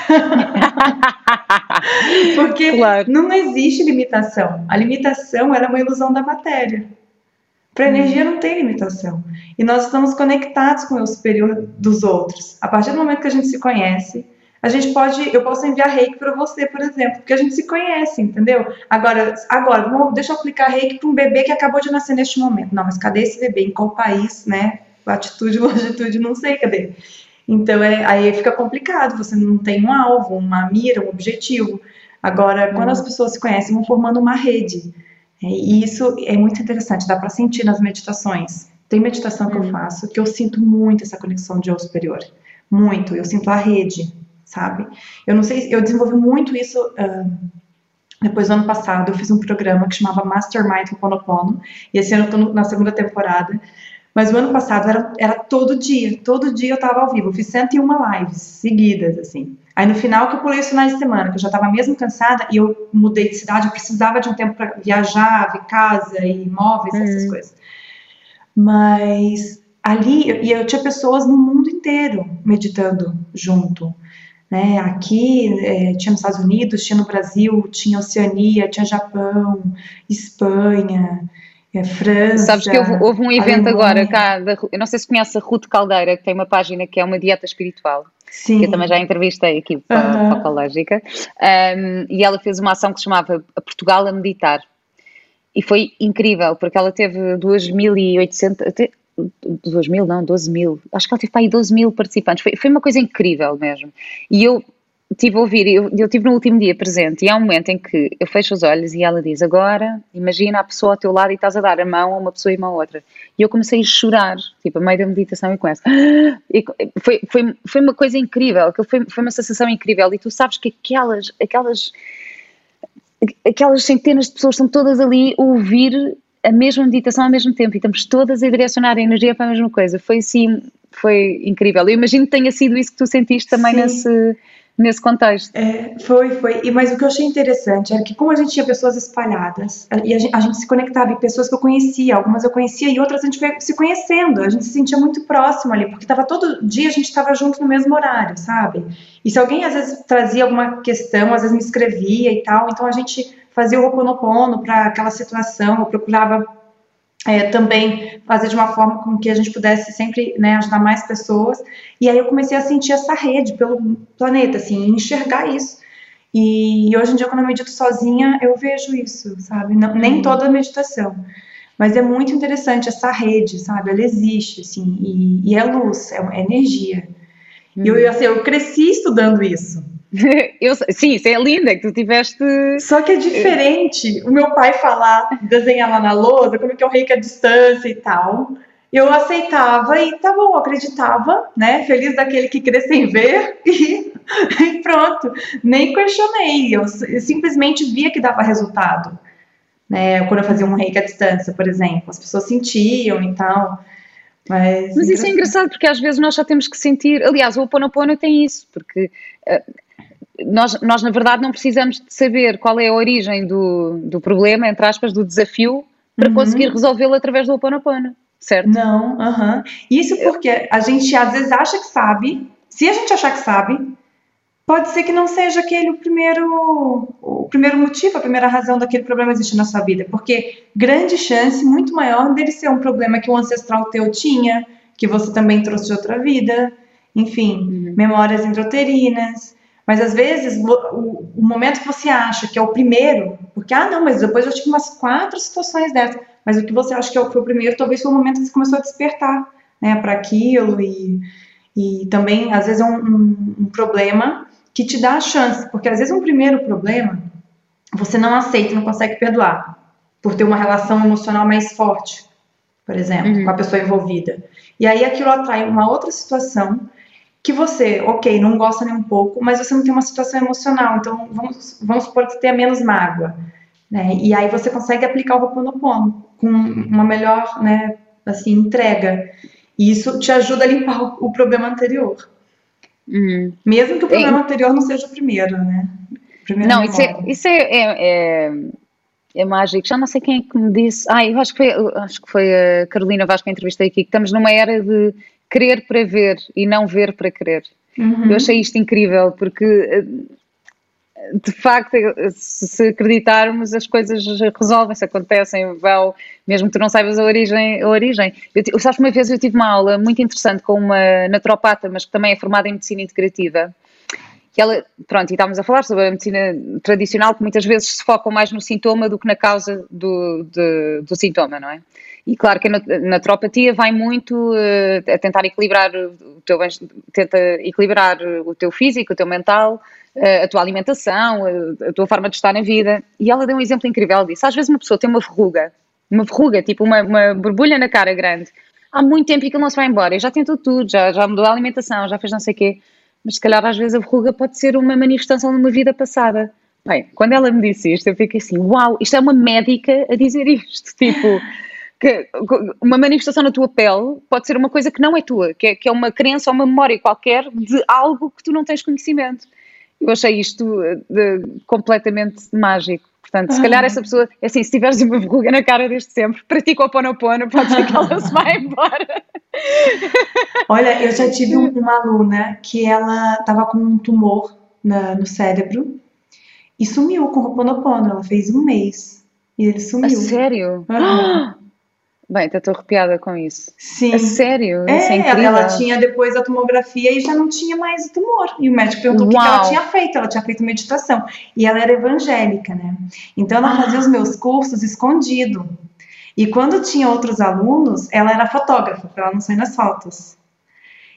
Porque claro. não existe limitação. A limitação era uma ilusão da matéria. Para a energia não tem limitação. E nós estamos conectados com o superior dos outros. A partir do momento que a gente se conhece, a gente pode, eu posso enviar reiki para você, por exemplo, porque a gente se conhece, entendeu? Agora, agora, vamos, deixa eu aplicar reiki para um bebê que acabou de nascer neste momento. Não, mas cadê esse bebê? Em qual país, né? Latitude, longitude, não sei, cadê? Então, é, aí fica complicado, você não tem um alvo, uma mira, um objetivo. Agora, quando as pessoas se conhecem, vão formando uma rede. É, e isso é muito interessante, dá para sentir nas meditações. Tem meditação que eu faço que eu sinto muito essa conexão de eu superior. Muito, eu sinto a rede sabe? Eu não sei, eu desenvolvi muito isso uh, depois do ano passado. Eu fiz um programa que chamava Mastermind Ho'oponopono e esse ano eu tô na segunda temporada. Mas o ano passado era, era todo dia, todo dia eu tava ao vivo. Eu fiz 101 lives seguidas, assim. Aí no final que eu pulei os finais de semana, que eu já tava mesmo cansada e eu mudei de cidade, eu precisava de um tempo para viajar, ver casa e imóveis, uhum. essas coisas. Mas ali, e eu tinha pessoas no mundo inteiro meditando junto. Né? Aqui é, tinha nos Estados Unidos, tinha no Brasil, tinha Oceania, tinha Japão, Espanha, é, França. Sabes que houve, houve um evento Alemanha. agora cá, da, eu não sei se conhece a Ruth Caldeira, que tem uma página que é uma dieta espiritual. Sim. Que eu também já entrevistei aqui para uhum. a Ecológica. Um, e ela fez uma ação que se chamava Portugal a Meditar. E foi incrível, porque ela teve 2.800, 2 mil, não, 12 mil, acho que ela teve para aí 12 mil participantes, foi, foi uma coisa incrível mesmo. E eu tive a ouvir, eu, eu tive no último dia presente, e há um momento em que eu fecho os olhos e ela diz: Agora, imagina a pessoa ao teu lado e estás a dar a mão a uma pessoa e uma outra. E eu comecei a chorar, tipo, a meio da meditação e com essa. E foi, foi, foi uma coisa incrível, foi, foi uma sensação incrível. E tu sabes que aquelas, aquelas, aquelas centenas de pessoas estão todas ali a ouvir a mesma meditação ao mesmo tempo e estamos todas a direcionar a energia para a mesma coisa. Foi assim, foi incrível. Eu imagino que tenha sido isso que tu sentiste também nesse, nesse contexto. É, foi, foi. E, mas o que eu achei interessante era que como a gente tinha pessoas espalhadas e a gente, a gente se conectava em pessoas que eu conhecia, algumas eu conhecia e outras a gente foi se conhecendo, a gente se sentia muito próximo ali, porque tava todo dia a gente estava junto no mesmo horário, sabe? E se alguém às vezes trazia alguma questão, às vezes me escrevia e tal, então a gente fazia o Ho'oponopono para aquela situação, eu procurava é, também fazer de uma forma com que a gente pudesse sempre né, ajudar mais pessoas. E aí eu comecei a sentir essa rede pelo planeta, assim, enxergar isso. E, hoje em dia, quando eu medito sozinha, eu vejo isso, sabe? Não, nem uhum. toda meditação. Mas é muito interessante essa rede, sabe? Ela existe, assim, e, e é luz, é, é energia. Hum. E eu, uhum. assim, eu cresci estudando isso. eu, sim, isso é linda, que tu tiveste. Só que é diferente o meu pai falar, desenhar lá na lousa, como é que é o reiki à distância e tal. Eu aceitava e tá bom, acreditava, né? Feliz daquele que cresce sem ver e, e pronto. Nem questionei, eu, eu simplesmente via que dava resultado né? Quando eu fazia um reiki à distância, por exemplo, as pessoas sentiam e tal. Mas, mas isso é engraçado porque às vezes nós já temos que sentir. Aliás, o Oponopono tem isso, porque uh, nós, nós na verdade não precisamos de saber qual é a origem do, do problema, entre aspas, do desafio, para uhum. conseguir resolvê-lo através do Oponopono, certo? Não, aham. Uhum. Isso porque a gente às vezes acha que sabe. Se a gente achar que sabe, pode ser que não seja aquele o primeiro, o primeiro motivo, a primeira razão daquele problema existir na sua vida, porque grande chance, muito maior, dele ser um problema que um ancestral teu tinha, que você também trouxe de outra vida, enfim, uhum. memórias intrauterinas. Mas às vezes o, o, momento que você acha que é o primeiro, porque ah não, mas depois eu tive umas quatro situações dessas, mas o que você acha que é foi o primeiro, talvez foi o momento que você começou a despertar, né, para aquilo e, e também às vezes é um, um, um problema que te dá a chance, porque às vezes um primeiro problema você não aceita, não consegue perdoar, por ter uma relação emocional mais forte, por exemplo, uhum. com a pessoa envolvida. E aí aquilo atrai uma outra situação que você, ok, não gosta nem um pouco, mas você não tem uma situação emocional, então vamos, vamos supor que você tenha menos mágoa, né? E aí você consegue aplicar o Ho'oponopono com uma melhor, né, assim, entrega. E isso te ajuda a limpar o, o problema anterior. Uhum. Mesmo que o programa anterior não seja o primeiro, né? Primeiro não, isso, é, isso é, é, é, é, mágico. Já não sei quem é que me disse. Ah, eu acho que foi, acho que foi a Carolina Vasco que entrevistei aqui, que estamos numa era de querer para ver e não ver para querer. Uhum. Eu achei isto incrível, porque de facto, se acreditarmos, as coisas resolvem-se, acontecem, vão, mesmo que tu não saibas a origem. A origem. Eu, sabes, uma vez eu tive uma aula muito interessante com uma naturopata, mas que também é formada em medicina integrativa, que ela, pronto, e estávamos a falar sobre a medicina tradicional, que muitas vezes se focam mais no sintoma do que na causa do, de, do sintoma, não é? E claro que a naturopatia vai muito uh, a tentar equilibrar o teu, tenta equilibrar o teu físico, o teu mental, a tua alimentação, a tua forma de estar na vida. E ela deu um exemplo incrível disso. Às vezes uma pessoa tem uma verruga, uma verruga, tipo uma, uma borbulha na cara grande, há muito tempo e que não se vai embora, e já tentou tudo, já, já mudou a alimentação, já fez não sei o quê, mas se calhar às vezes a verruga pode ser uma manifestação de uma vida passada. Bem, quando ela me disse isto, eu fiquei assim, uau, isto é uma médica a dizer isto, tipo, que uma manifestação na tua pele pode ser uma coisa que não é tua, que é, que é uma crença ou uma memória qualquer de algo que tu não tens conhecimento. Eu achei isto eh, de, completamente mágico. Portanto, se calhar essa pessoa, é assim, se tiveres uma verruga na cara desde sempre, pratica o ponopono, pode ser que ela se vá embora. Olha, eu já tive uma aluna que ela estava com um tumor na, no cérebro e sumiu com o ponopono. Ela fez um mês e ele sumiu. A sério? Uhum. Bem, estou arrepiada com isso. Sim. É sério? É, isso é incrível. ela tinha depois a tomografia e já não tinha mais o tumor. E o médico perguntou Uau. o que, ela tinha feito. Ela tinha feito meditação. E ela era evangélica, né? Então ela ah. fazia os meus cursos escondido. E quando tinha outros alunos, ela era fotógrafa, para ela não sair nas fotos.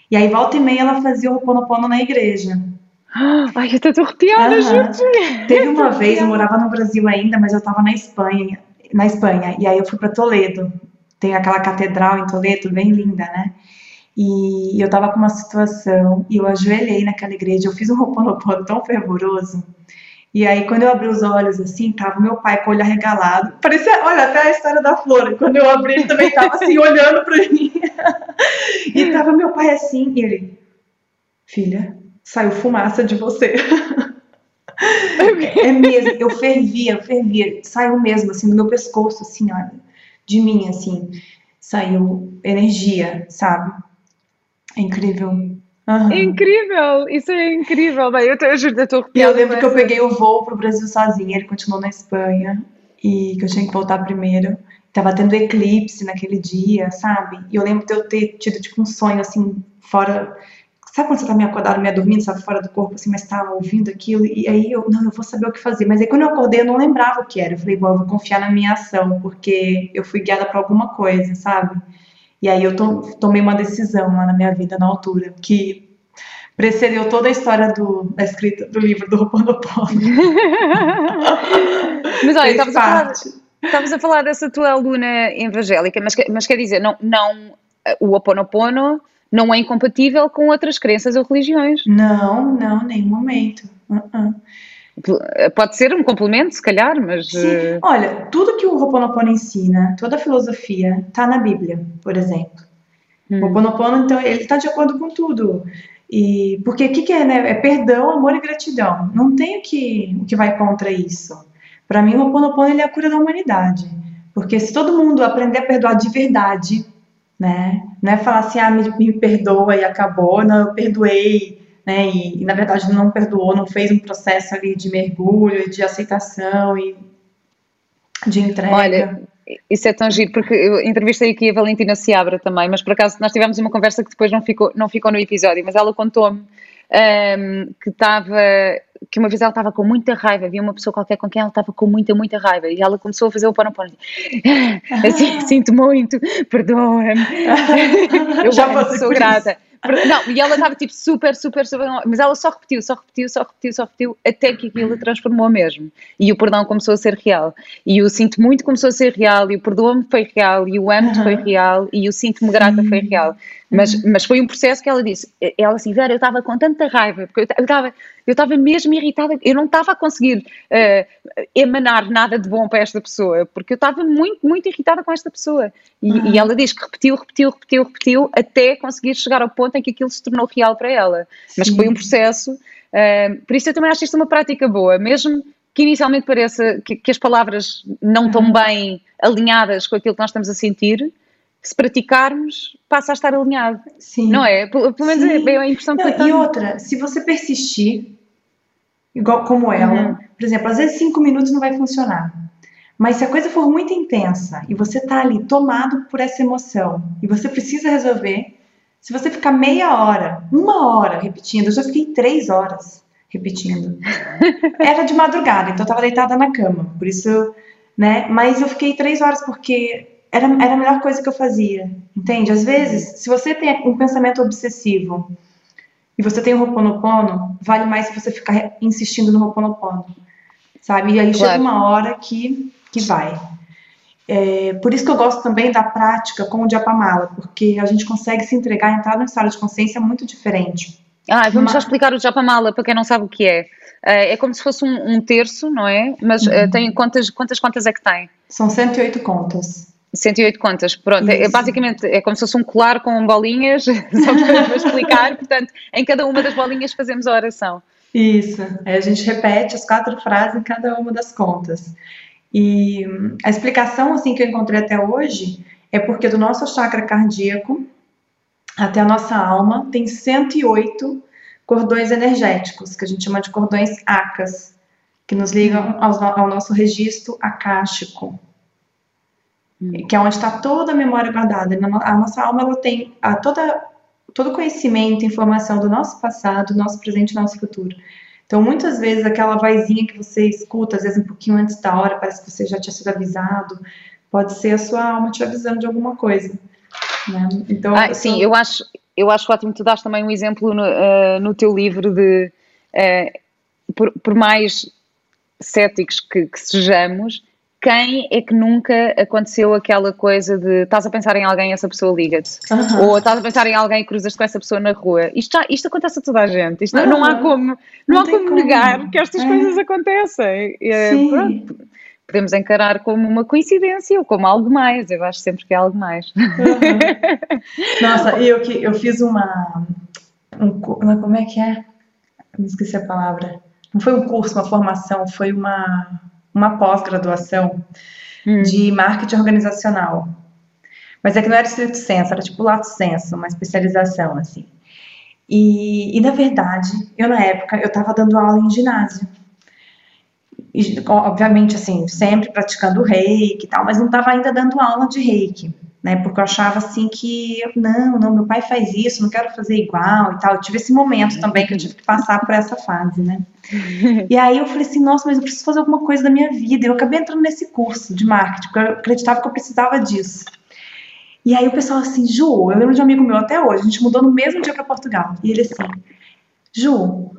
E aí, volta e meia, ela fazia o Ho'oponopono na igreja. Ai, eu tô arrepiada, uhum. gente. Teve uma vez, eu morava no Brasil ainda, mas eu estava na Espanha, na Espanha, e aí eu fui para Toledo tem aquela catedral em Toledo, bem linda, né? E eu tava com uma situação e eu ajoelhei naquela igreja, eu fiz um roponopono tão fervoroso. E aí, quando eu abri os olhos, assim, tava meu pai com o olho arregalado. Parecia, olha, até a história da flor. Quando eu abri, ele também tava assim, olhando pra mim. e tava meu pai assim, e ele, filha, saiu fumaça de você. é mesmo, eu fervia, eu fervia, saiu mesmo, assim, no meu pescoço, assim, olha de mim, assim, saiu energia, sabe? É incrível. Uhum. Incrível, isso é incrível. Bem, eu, eu juro, eu estou Eu lembro que eu peguei o voo pro Brasil sozinha, ele continuou na Espanha e que eu tinha que voltar primeiro. Tava tendo eclipse naquele dia, sabe? E eu lembro de eu ter tido tipo um sonho assim, fora Sabe quando você tá meio acordado, meio dormindo, sabe, fora do corpo, assim, mas tá ouvindo aquilo? E aí eu, não, eu vou saber o que fazer. Mas aí quando eu acordei, eu não lembrava o que era. Eu falei, bom, eu vou confiar na minha ação, porque eu fui guiada para alguma coisa, sabe? E aí eu to, tomei uma decisão lá na minha vida, na altura, que precedeu toda a história do, da escrita do livro do Ho'oponopono. mas olha, estavas a, falar, estavas a falar dessa tua aluna evangélica, mas, mas quer dizer, não, não, o Ho'oponopono não é incompatível com outras crenças ou religiões. Não, não, nem momento. Uh -uh. Pode ser um complemento, se calhar, mas. Sim. Eh, olha, tudo que o Ho'oponopono ensina, toda a filosofia, está na Bíblia, por exemplo. Hum. O Ho'oponopono, então, ele está de acordo com tudo. E porque o que, que, é, né? É perdão, amor e gratidão. Não tem o que, o que vai contra isso. Para mim, o Ho'oponopono ele é a cura da humanidade. Porque se todo mundo aprender a perdoar de verdade, né? Não é falar assim, ah, me, me perdoa e acabou, não, eu perdoei, né? E, e, na verdade não perdoou, não fez um processo ali de mergulho, de aceitação e de entrega. Olha, isso é tão giro, porque eu entrevistei aqui a Valentina Seabra também, mas por acaso nós tivemos uma conversa que depois não ficou, não ficou no episódio, mas ela contou-me um, que estava que uma vez ela estava com muita raiva, havia uma pessoa qualquer com quem ela estava com muita, muita raiva e ela começou a fazer o pano pano assim, sinto muito, perdoa-me eu já sou grata. Não, e ela estava tipo super, super, super. Mas ela só repetiu, só repetiu, só repetiu, só repetiu, até que aquilo transformou mesmo. E o perdão começou a ser real. E o sinto muito começou a ser real, e o perdoa-me foi real, e o amo-te foi real, e o sinto-me grata foi real. Mas, uhum. mas foi um processo que ela disse. Ela assim, Vera, eu estava com tanta raiva, porque eu estava eu estava mesmo irritada, eu não estava a conseguir uh, emanar nada de bom para esta pessoa, porque eu estava muito, muito irritada com esta pessoa. E, uhum. e, ela diz que repetiu, repetiu, repetiu, repetiu, até conseguir chegar ao ponto em que aquilo se tornou real para ela. Sim. Mas que foi um processo. Uh, por isso eu também acho isto uma prática boa, mesmo que inicialmente pareça que, que as palavras não estão uhum. bem alinhadas com aquilo que nós estamos a sentir, se praticarmos, passa a estar alinhado. Sim. Não é? Pelo, menos é, é a impressão que não, eu tenho. E outra, se você persistir, igual como ela, uhum. por exemplo, às vezes cinco minutos não vai funcionar. Mas se a coisa for muito intensa e você tá ali tomado por essa emoção e você precisa resolver, se você ficar meia hora, uma hora repetindo, eu já fiquei três horas repetindo. Era de madrugada, então eu tava deitada na cama, por isso, né? Mas eu fiquei três horas porque era, era a melhor coisa que eu fazia, entende? Às vezes, se você tem um pensamento obsessivo e você tem o Ho'oponopono, vale mais se você ficar insistindo no Ho'oponopono, sabe? E aí claro. chega uma hora que, que vai. É, por isso que eu gosto também da prática com o Japamala, porque a gente consegue se entregar, entrar num estado de consciência muito diferente. Ah, vamos Uma... já explicar o Japamala para quem não sabe o que é. É, é como se fosse um, um terço, não é? Mas uhum. uh, tem quantas, quantas contas é que tem? São 108 contas. 108 contas, pronto, é, basicamente é como se fosse um colar com bolinhas, só para explicar, portanto, em cada uma das bolinhas fazemos a oração. Isso, é, a gente repete as quatro frases em cada uma das contas. E a explicação assim que eu encontrei até hoje é porque do nosso chakra cardíaco até a nossa alma tem 108 cordões energéticos, que a gente chama de cordões acas, que nos ligam ao, ao nosso registro acástico. Hum. que é onde está toda a memória guardada. A nossa alma ela tem a toda, todo conhecimento, informação do nosso passado, do nosso presente e do nosso futuro. Então, muitas vezes, aquela vozinha que você escuta, às vezes um pouquinho antes da hora, parece que você já tinha sido avisado, pode ser a sua alma te avisando de alguma coisa. Né? Então, ah, sim, eu acho, eu acho ótimo. Tu dás também um exemplo no, uh, no teu livro de, uh, por, por mais céticos que, que sejamos, quem é que nunca aconteceu aquela coisa de estás a pensar em alguém e essa pessoa liga-te? Uhum. Ou estás a pensar em alguém e cruzas com essa pessoa na rua? Isto, já, isto acontece a toda a gente. Isto, uhum. Não há como, não, não há como, como, negar que estas é. coisas acontecem. É, pronto, podemos encarar como uma coincidência ou como algo mais. Eu acho sempre que é algo mais. Uhum. Nossa, eu, que, eu fiz uma. Um, como é que é? Me esqueci a palavra. Não foi um curso, uma formação, foi uma uma pós-graduação hum. de marketing organizacional. Mas é que não era estrito senso, era tipo lato senso, uma especialização, assim. E, e na verdade, eu na época, eu estava dando aula em ginásio. E, obviamente, assim, sempre praticando reiki e tal, mas não estava ainda dando aula de reiki. Né? Porque eu achava assim que, não, não, meu pai faz isso, não quero fazer igual e tal. Eu tive esse momento também que eu tive que passar por essa fase, né? E aí eu falei assim, nossa, mas eu preciso fazer alguma coisa da minha vida. Eu acabei entrando nesse curso de marketing, porque eu acreditava que eu precisava disso. E aí o pessoal assim, Ju, eu lembro de um amigo meu até hoje, a gente mudou no mesmo dia para Portugal. E ele assim, Ju,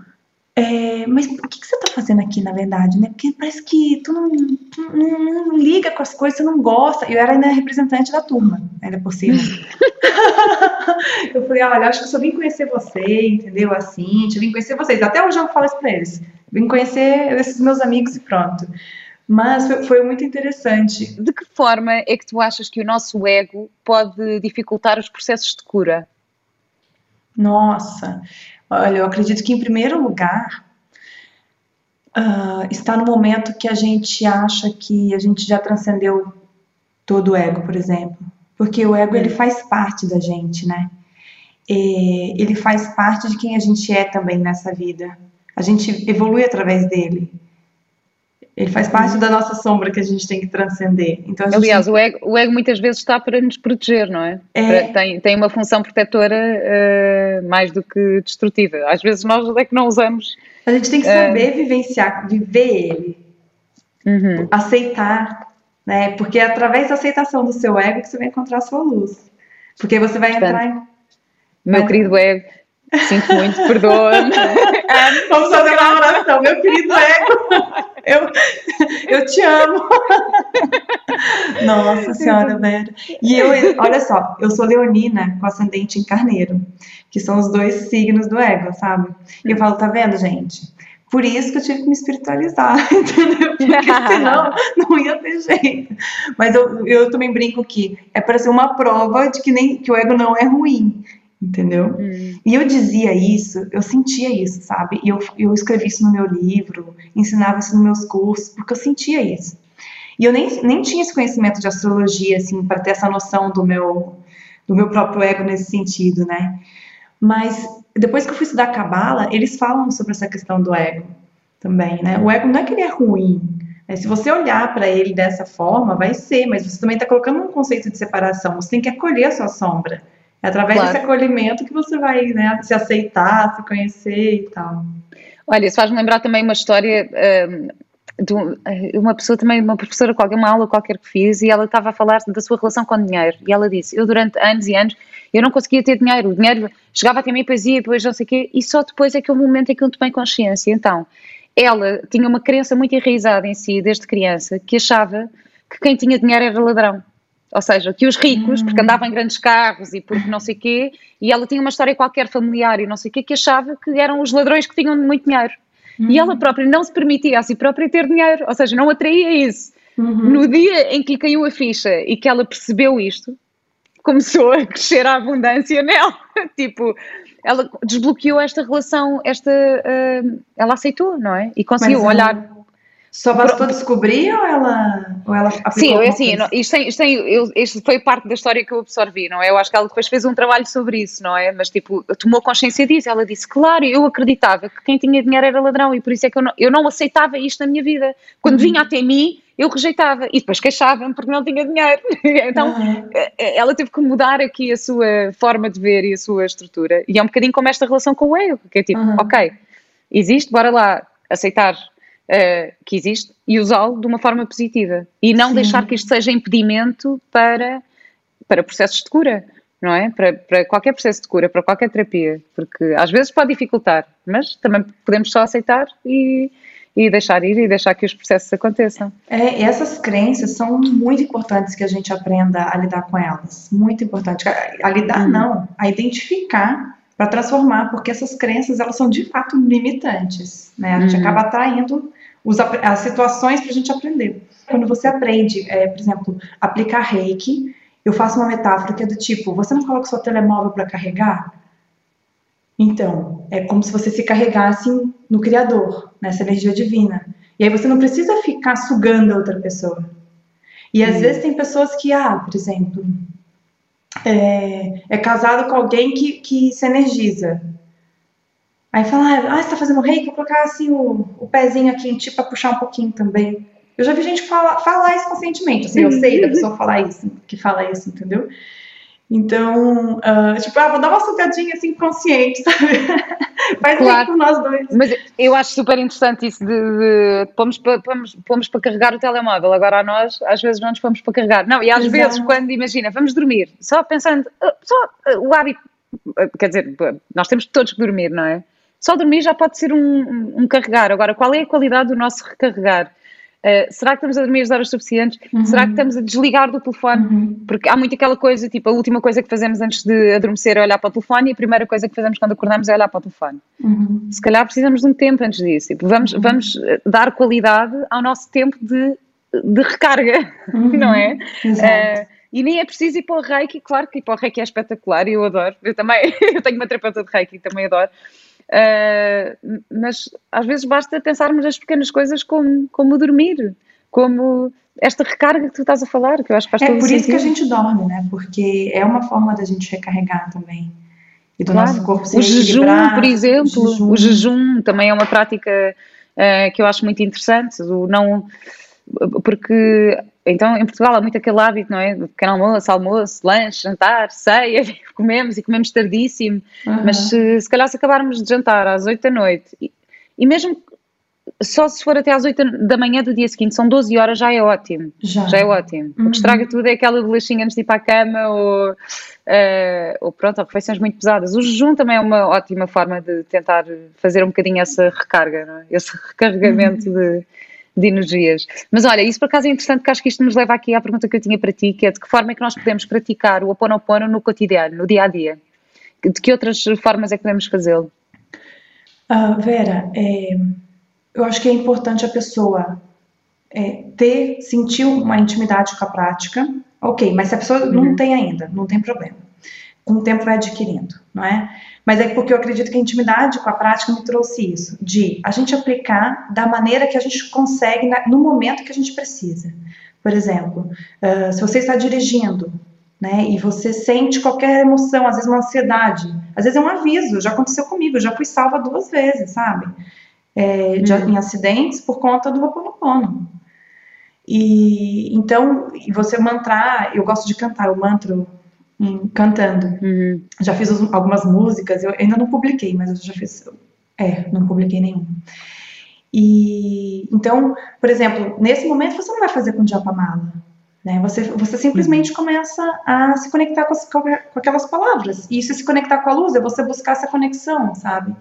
é, mas o que, que, você está fazendo aqui, na verdade, né? Porque parece que tu não, não, não, liga com as coisas, você não gosta. Eu era ainda representante da turma, ainda por cima. eu falei, olha, acho que eu só vim conhecer você, entendeu? Assim, eu vim conhecer vocês. Até hoje eu falo isso para eles. Vim conhecer esses meus amigos e pronto. Mas foi, foi muito interessante. De que forma é que tu achas que o nosso ego pode dificultar os processos de cura? Nossa, Olha, eu acredito que, em primeiro lugar, uh, está no momento que a gente acha que a gente já transcendeu todo o ego, por exemplo. Porque o ego, ele faz parte da gente, né? E ele faz parte de quem a gente é também nessa vida. A gente evolui através dele. Ele faz parte da nossa sombra que a gente tem que transcender. Então, Aliás, tem... o, ego, o ego muitas vezes está para nos proteger, não é? é... Tem, tem uma função protetora uh, mais do que destrutiva. Às vezes nós é que não usamos. A gente tem que saber uh... vivenciar, viver ele, uhum. aceitar, né? Porque é através da aceitação do seu ego que você vai encontrar a sua luz. Porque você vai Portanto, entrar em. Meu querido ego, sinto muito, perdoa-me. Vamos fazer uma oração, meu querido ego. Eu, eu te amo. Nossa Senhora, Vera. E eu, olha só, eu sou leonina com ascendente em carneiro, que são os dois signos do ego, sabe? E eu falo, tá vendo, gente? Por isso que eu tive que me espiritualizar, entendeu? Porque senão não ia ter jeito. Mas eu, eu também brinco que é para ser uma prova de que, nem, que o ego não é ruim entendeu? Hum. E eu dizia isso, eu sentia isso, sabe? E eu, eu escrevi isso no meu livro, ensinava isso nos meus cursos, porque eu sentia isso. E eu nem, nem tinha esse conhecimento de astrologia, assim, para ter essa noção do meu, do meu próprio ego nesse sentido, né? Mas depois que eu fui estudar Cabala, eles falam sobre essa questão do ego também, né? O ego não é que ele é ruim, né? se você olhar para ele dessa forma, vai ser, mas você também está colocando um conceito de separação. Você tem que acolher a sua sombra. É através claro. desse acolhimento que você vai né, se aceitar, se conhecer e tal. Olha, isso faz-me lembrar também uma história um, de uma pessoa também, uma professora qualquer, uma aula qualquer que fiz, e ela estava a falar da sua relação com o dinheiro. E ela disse: Eu, durante anos e anos, eu não conseguia ter dinheiro. O dinheiro chegava até mim, depois ia, depois não sei o quê, e só depois é que houve um momento em que eu tomei consciência. Então, ela tinha uma crença muito enraizada em si, desde criança, que achava que quem tinha dinheiro era ladrão. Ou seja, que os ricos, porque hum. andavam em grandes carros e porque não sei quê, e ela tinha uma história qualquer familiar e não sei quê, que achava que eram os ladrões que tinham muito dinheiro. Uhum. E ela própria não se permitia a si própria ter dinheiro, ou seja, não atraía isso. Uhum. No dia em que lhe caiu a ficha e que ela percebeu isto, começou a crescer a abundância nela. tipo, ela desbloqueou esta relação, esta, uh, ela aceitou, não é? E conseguiu Mas, olhar só bastou descobrir ou ela, ou ela Sim, eu, assim, não, isto, tem, isto, tem, eu, isto foi parte da história que eu absorvi, não é? Eu acho que ela depois fez um trabalho sobre isso, não é? Mas, tipo, tomou consciência disso. Ela disse, claro, eu acreditava que quem tinha dinheiro era ladrão e por isso é que eu não, eu não aceitava isto na minha vida. Quando uhum. vinha até mim, eu rejeitava e depois queixava-me porque não tinha dinheiro. então, uhum. ela teve que mudar aqui a sua forma de ver e a sua estrutura. E é um bocadinho como esta relação com o eu, que é tipo, uhum. ok, existe, bora lá aceitar uh, que existe e usá-lo de uma forma positiva e não Sim. deixar que isto seja impedimento para, para processos de cura, não é? Para, para qualquer processo de cura, para qualquer terapia, porque às vezes pode dificultar, mas também podemos só aceitar e, e deixar ir e deixar que os processos aconteçam. É, essas crenças são muito importantes que a gente aprenda a lidar com elas. Muito importante. A, a lidar, hum. não, a identificar para transformar, porque essas crenças elas são de fato limitantes. Né? A gente uhum. acaba atraindo os, as situações para a gente aprender. Quando você aprende, é, por exemplo, aplicar reiki, eu faço uma metáfora que é do tipo: você não coloca o seu telemóvel para carregar? Então, é como se você se carregasse no Criador, nessa energia divina. E aí você não precisa ficar sugando a outra pessoa. E às vezes tem pessoas que, ah, por exemplo, é, é casado com alguém que, que se energiza. Aí fala, ah, você tá fazendo reiki, vou colocar assim o, o pezinho aqui em ti para puxar um pouquinho também. Eu já vi gente fala, falar isso conscientemente, assim, eu sei da pessoa falar isso, que fala isso, entendeu? Então, uh, tipo, ah, vou dar uma sugadinha assim consciente, sabe? Faz claro. com nós dois. Mas eu acho super interessante isso de, de pomos, pomos, pomos para carregar o telemóvel. Agora a nós, às vezes, não nos pomos para carregar. Não, e às Exato. vezes, quando imagina, vamos dormir, só pensando, ah, só uh, o hábito, uh, quer dizer, nós temos todos que dormir, não é? Só dormir já pode ser um, um, um carregar. Agora, qual é a qualidade do nosso recarregar? Uh, será que estamos a dormir as horas suficientes? Uhum. Será que estamos a desligar do telefone? Uhum. Porque há muito aquela coisa, tipo, a última coisa que fazemos antes de adormecer é olhar para o telefone e a primeira coisa que fazemos quando acordamos é olhar para o telefone. Uhum. Se calhar precisamos de um tempo antes disso. Tipo, vamos, uhum. vamos eh, dar qualidade ao nosso tempo de, de recarga, não é? Uh, e nem é preciso ir para o Reiki, claro que ir para o Reiki é espetacular e eu adoro. Eu também, eu tenho uma terapeuta de Reiki e também adoro. Uh, mas às vezes basta pensarmos as pequenas coisas como, como dormir, como esta recarga que tu estás a falar, que eu acho que faz é todo por sentido. isso que a gente dorme, né? Porque é uma forma da gente recarregar também. E do claro. nosso corpo se O jejum, por exemplo, o jejum. o jejum. também é uma prática uh, que eu acho muito interessante. O não, porque então, em Portugal há muito aquele hábito, não é? De pequeno almoço, almoço, lanche, jantar, ceia, comemos e comemos tardíssimo. Uhum. Mas se, se calhar se acabarmos de jantar às 8 da noite, e, e, mesmo só se for até às 8 da manhã do dia seguinte, são 12 horas, já é ótimo. Já, já é ótimo. Uhum. O que uhum. estraga tudo é aquela bolachinha antes de ir para a cama ou, uh, ou pronto, ou refeições muito pesadas. O jejum também é uma ótima forma de tentar fazer um bocadinho essa recarga, é? esse recarregamento uhum. de de energias. Mas olha, isso por acaso é interessante, porque acho que isto nos leva aqui à pergunta que eu tinha para ti, que é de que forma é que nós podemos praticar o Oponopono no cotidiano, no dia a dia? De que outras formas é que podemos fazê-lo? Uh, Vera, é, eu acho que é importante a pessoa é, ter, sentir uma intimidade com a prática. Ok, mas se a pessoa uhum. não tem ainda, não tem problema. Com o tempo vai adquirindo, não é? Mas é porque eu acredito que a intimidade com a prática me trouxe isso, de a gente aplicar da maneira que a gente consegue no momento que a gente precisa. Por exemplo, uh, se você está dirigindo, né, e você sente qualquer emoção, às vezes uma ansiedade, às vezes é um aviso, já aconteceu comigo, já fui salva duas vezes, sabe? É, de, uhum. Em acidentes por conta do Ho'oponopono. E então, e você mantrar, eu gosto de cantar o mantra cantando. Uhum. Já fiz algumas músicas, eu ainda não publiquei, mas eu já fiz. É, não publiquei nenhum. E então, por exemplo, nesse momento você não vai fazer com Japamala. Né? Você, você simplesmente uhum. começa a se conectar com, as, com, aquelas palavras. E isso se conectar com a luz é você buscar essa conexão, sabe?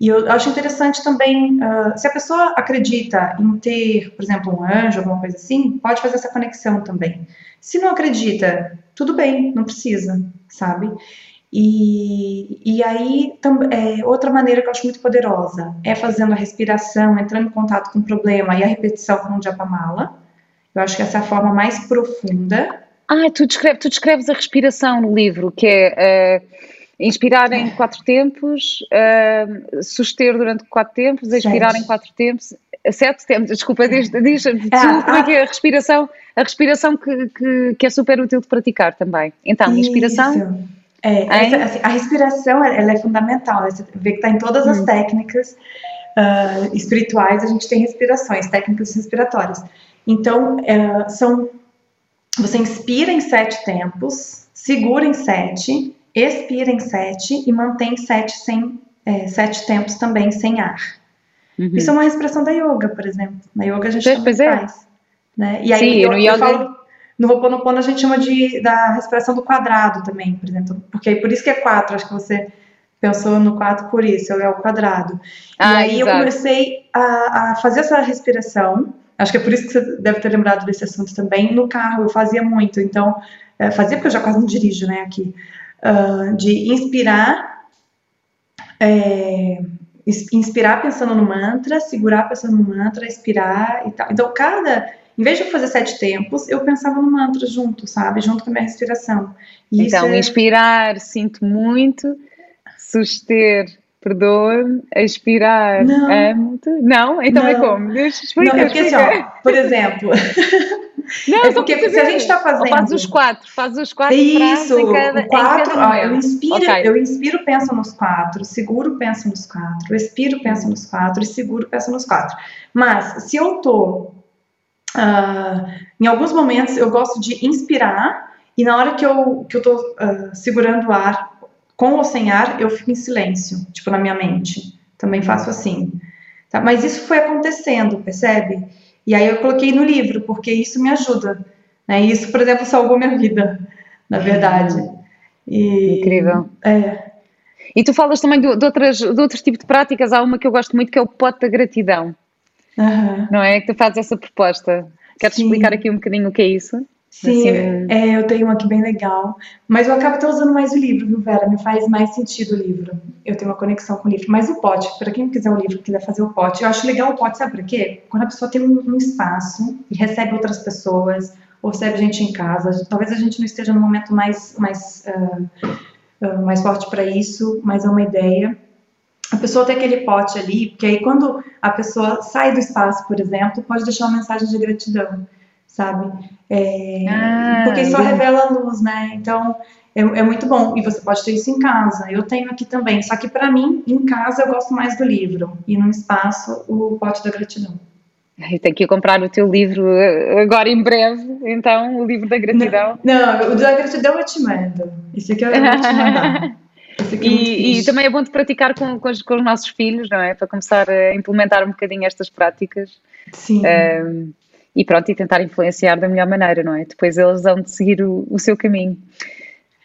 E eu acho interessante também, uh, se a pessoa acredita em ter, por exemplo, um anjo, alguma coisa assim, pode fazer essa conexão também. Se não acredita, tudo bem, não precisa, sabe? E, e aí, tam, é, outra maneira que eu acho muito poderosa é fazendo a respiração, entrando em contato com o problema e a repetição com o Japamala. Eu acho que essa é a forma mais profunda. Ah, tu, descreve, tu descreves a respiração no livro, que é uh, inspirar em quatro tempos, uh, suster durante quatro tempos, expirar em quatro tempos, sete tempos, desculpa, diz, diz, diz ah, como é que é a respiração a respiração que, que, que, é super útil de praticar também. Então, inspiração. É, essa, assim, a respiração ela é fundamental. Você vê que está em todas as hum. técnicas uh, espirituais, a gente tem respirações, técnicas respiratórias. Então, uh, são. Você inspira em sete tempos, segura em sete, expira em sete e mantém sete, sem, é, sete tempos também sem ar. Uhum. Isso é uma respiração da yoga, por exemplo. Na yoga a gente pois, também é. faz. Né? E aí Sim, eu, no eu falo, no Ho'oponopono a gente chama de da respiração do quadrado também, por exemplo, porque por isso que é quatro, acho que você pensou no quatro por isso, é o quadrado. Ah, e aí exato. eu comecei a, a, fazer essa respiração, acho que é por isso que você deve ter lembrado desse assunto também, no carro eu fazia muito, então, é, fazia porque eu já quase não dirijo, né, aqui, uh, de inspirar, é, inspirar pensando no mantra, segurar pensando no mantra, expirar e tal. Então, cada em vez de eu fazer sete tempos, eu pensava no mantra junto, sabe? Junto com a minha respiração. E então, é... inspirar, sinto muito, suster, perdoa-me, expirar, amo-te. Não? Então é não. é como? Deixa explicar. Não, porque assim, ó, por exemplo. Não, é porque se a gente está fazendo. Faz os quatro, faz os quatro Isso, em cada, quatro, em cada eu inspiro, okay. eu inspiro, penso nos quatro, seguro, penso nos quatro, expiro, penso nos quatro e seguro, penso nos quatro. Mas se eu tô uh, em alguns momentos eu gosto de inspirar e na hora que eu que eu tô uh, segurando o ar com ou sem ar, eu fico em silêncio, tipo na minha mente. Também faço assim. Tá? Mas isso foi acontecendo, percebe? E aí eu coloquei no livro, porque isso me ajuda. Né? Isso, por exemplo, salvou minha vida, na verdade. E, Incrível. É. E tu falas também de, de, outras, de outros tipos de práticas. Há uma que eu gosto muito que é o pote da gratidão. Uhum. Não é? Que tu fazes essa proposta. Queres Sim. explicar aqui um bocadinho o que é isso? Sim, assim, é, eu tenho uma aqui bem legal. Mas eu acabo até usando mais o livro, viu, Vera? Me faz mais sentido o livro. Eu tenho uma conexão com o livro. Mas o pote, para quem quiser o livro, quiser fazer o pote, eu acho legal o pote, sabe por quê? Quando a pessoa tem um, um espaço e recebe outras pessoas, ou recebe gente em casa, talvez a gente não esteja no momento mais, mais, uh, uh, mais forte para isso, mas é uma ideia. A pessoa tem aquele pote ali, porque aí quando a pessoa sai do espaço, por exemplo, pode deixar uma mensagem de gratidão sabe? É, ah, porque só revela a luz, né? Então é, é, muito bom. E você pode ter isso em casa. Eu tenho aqui também. Só que para mim, em casa, eu gosto mais do livro. E no espaço, o pote da gratidão. Tem que comprar o teu livro eh, agora em breve, então, o livro da gratidão. Não, não o da gratidão eu te mando. Esse aqui eu vou te mandar. É e, e, também é bom de praticar com, com, os, com, os, nossos filhos, não é? Para começar a implementar um bocadinho estas práticas. Sim. Um, e pronto, e tentar influenciar da melhor maneira, não é? Depois eles vão de seguir o, o seu caminho.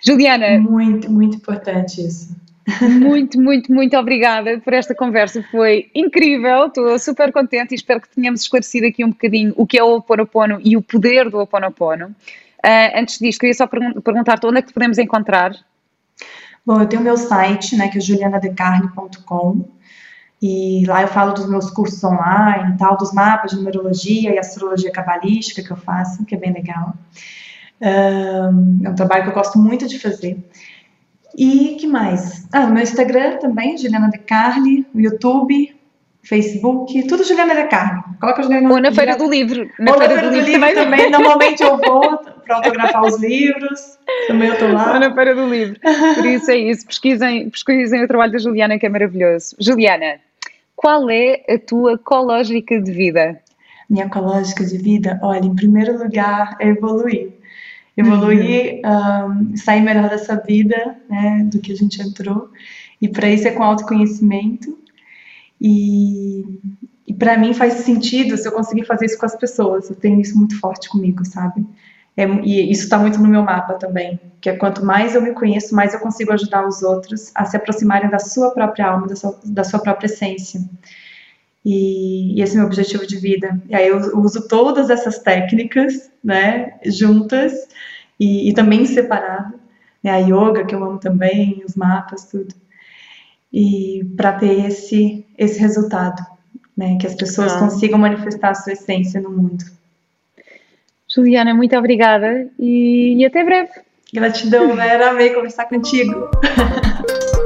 Juliana. Muito, muito importante isso. Muito, muito, muito obrigada por esta conversa. Foi incrível, estou super contente e espero que tenhamos esclarecido aqui um bocadinho o que é o Oponopono e o poder do Oponopono. Uh, antes disto, queria só pergun perguntar-te onde é que te podemos encontrar? Bom, eu tenho o meu site, né, que é julianadecarne.com. E lá eu falo dos meus cursos online, tal, dos mapas de numerologia e astrologia cabalística que eu faço, que é bem legal. É um trabalho que eu gosto muito de fazer. E que mais? Ah, no meu Instagram também, Juliana De Carli, no YouTube, Facebook, tudo Juliana De Carli. Coloca Juliana Ou na Feira do Livro. Na Ou Feira, na Feira do, do, Livro, também. também. Normalmente eu vou para autografar os livros. Também eu estou lá. Ou na Feira do Livro. Por isso é isso. Pesquisem, pesquisem o trabalho da Juliana, que é maravilhoso. Juliana, qual é a tua ecológica de vida? Minha ecológica de vida, olha, em primeiro lugar é evoluir. Evoluir, uhum. um, sair melhor dessa vida, né, do que a gente entrou. E para isso é com autoconhecimento. E, e para mim faz sentido se eu conseguir fazer isso com as pessoas. Eu tenho isso muito forte comigo, sabe? É, e isso está muito no meu mapa também, que é quanto mais eu me conheço, mais eu consigo ajudar os outros a se aproximarem da sua própria alma, da sua, da sua própria essência. E, e, esse é o meu objetivo de vida. E aí eu uso todas essas técnicas, né, juntas e, e também separado. Né, a yoga, que eu amo também, os mapas, tudo. E para ter esse, esse resultado, né, que as pessoas ah. consigam manifestar a sua essência no mundo. Juliana, muito obrigada e, e até breve. Gratidão, Vera. Amei conversar contigo.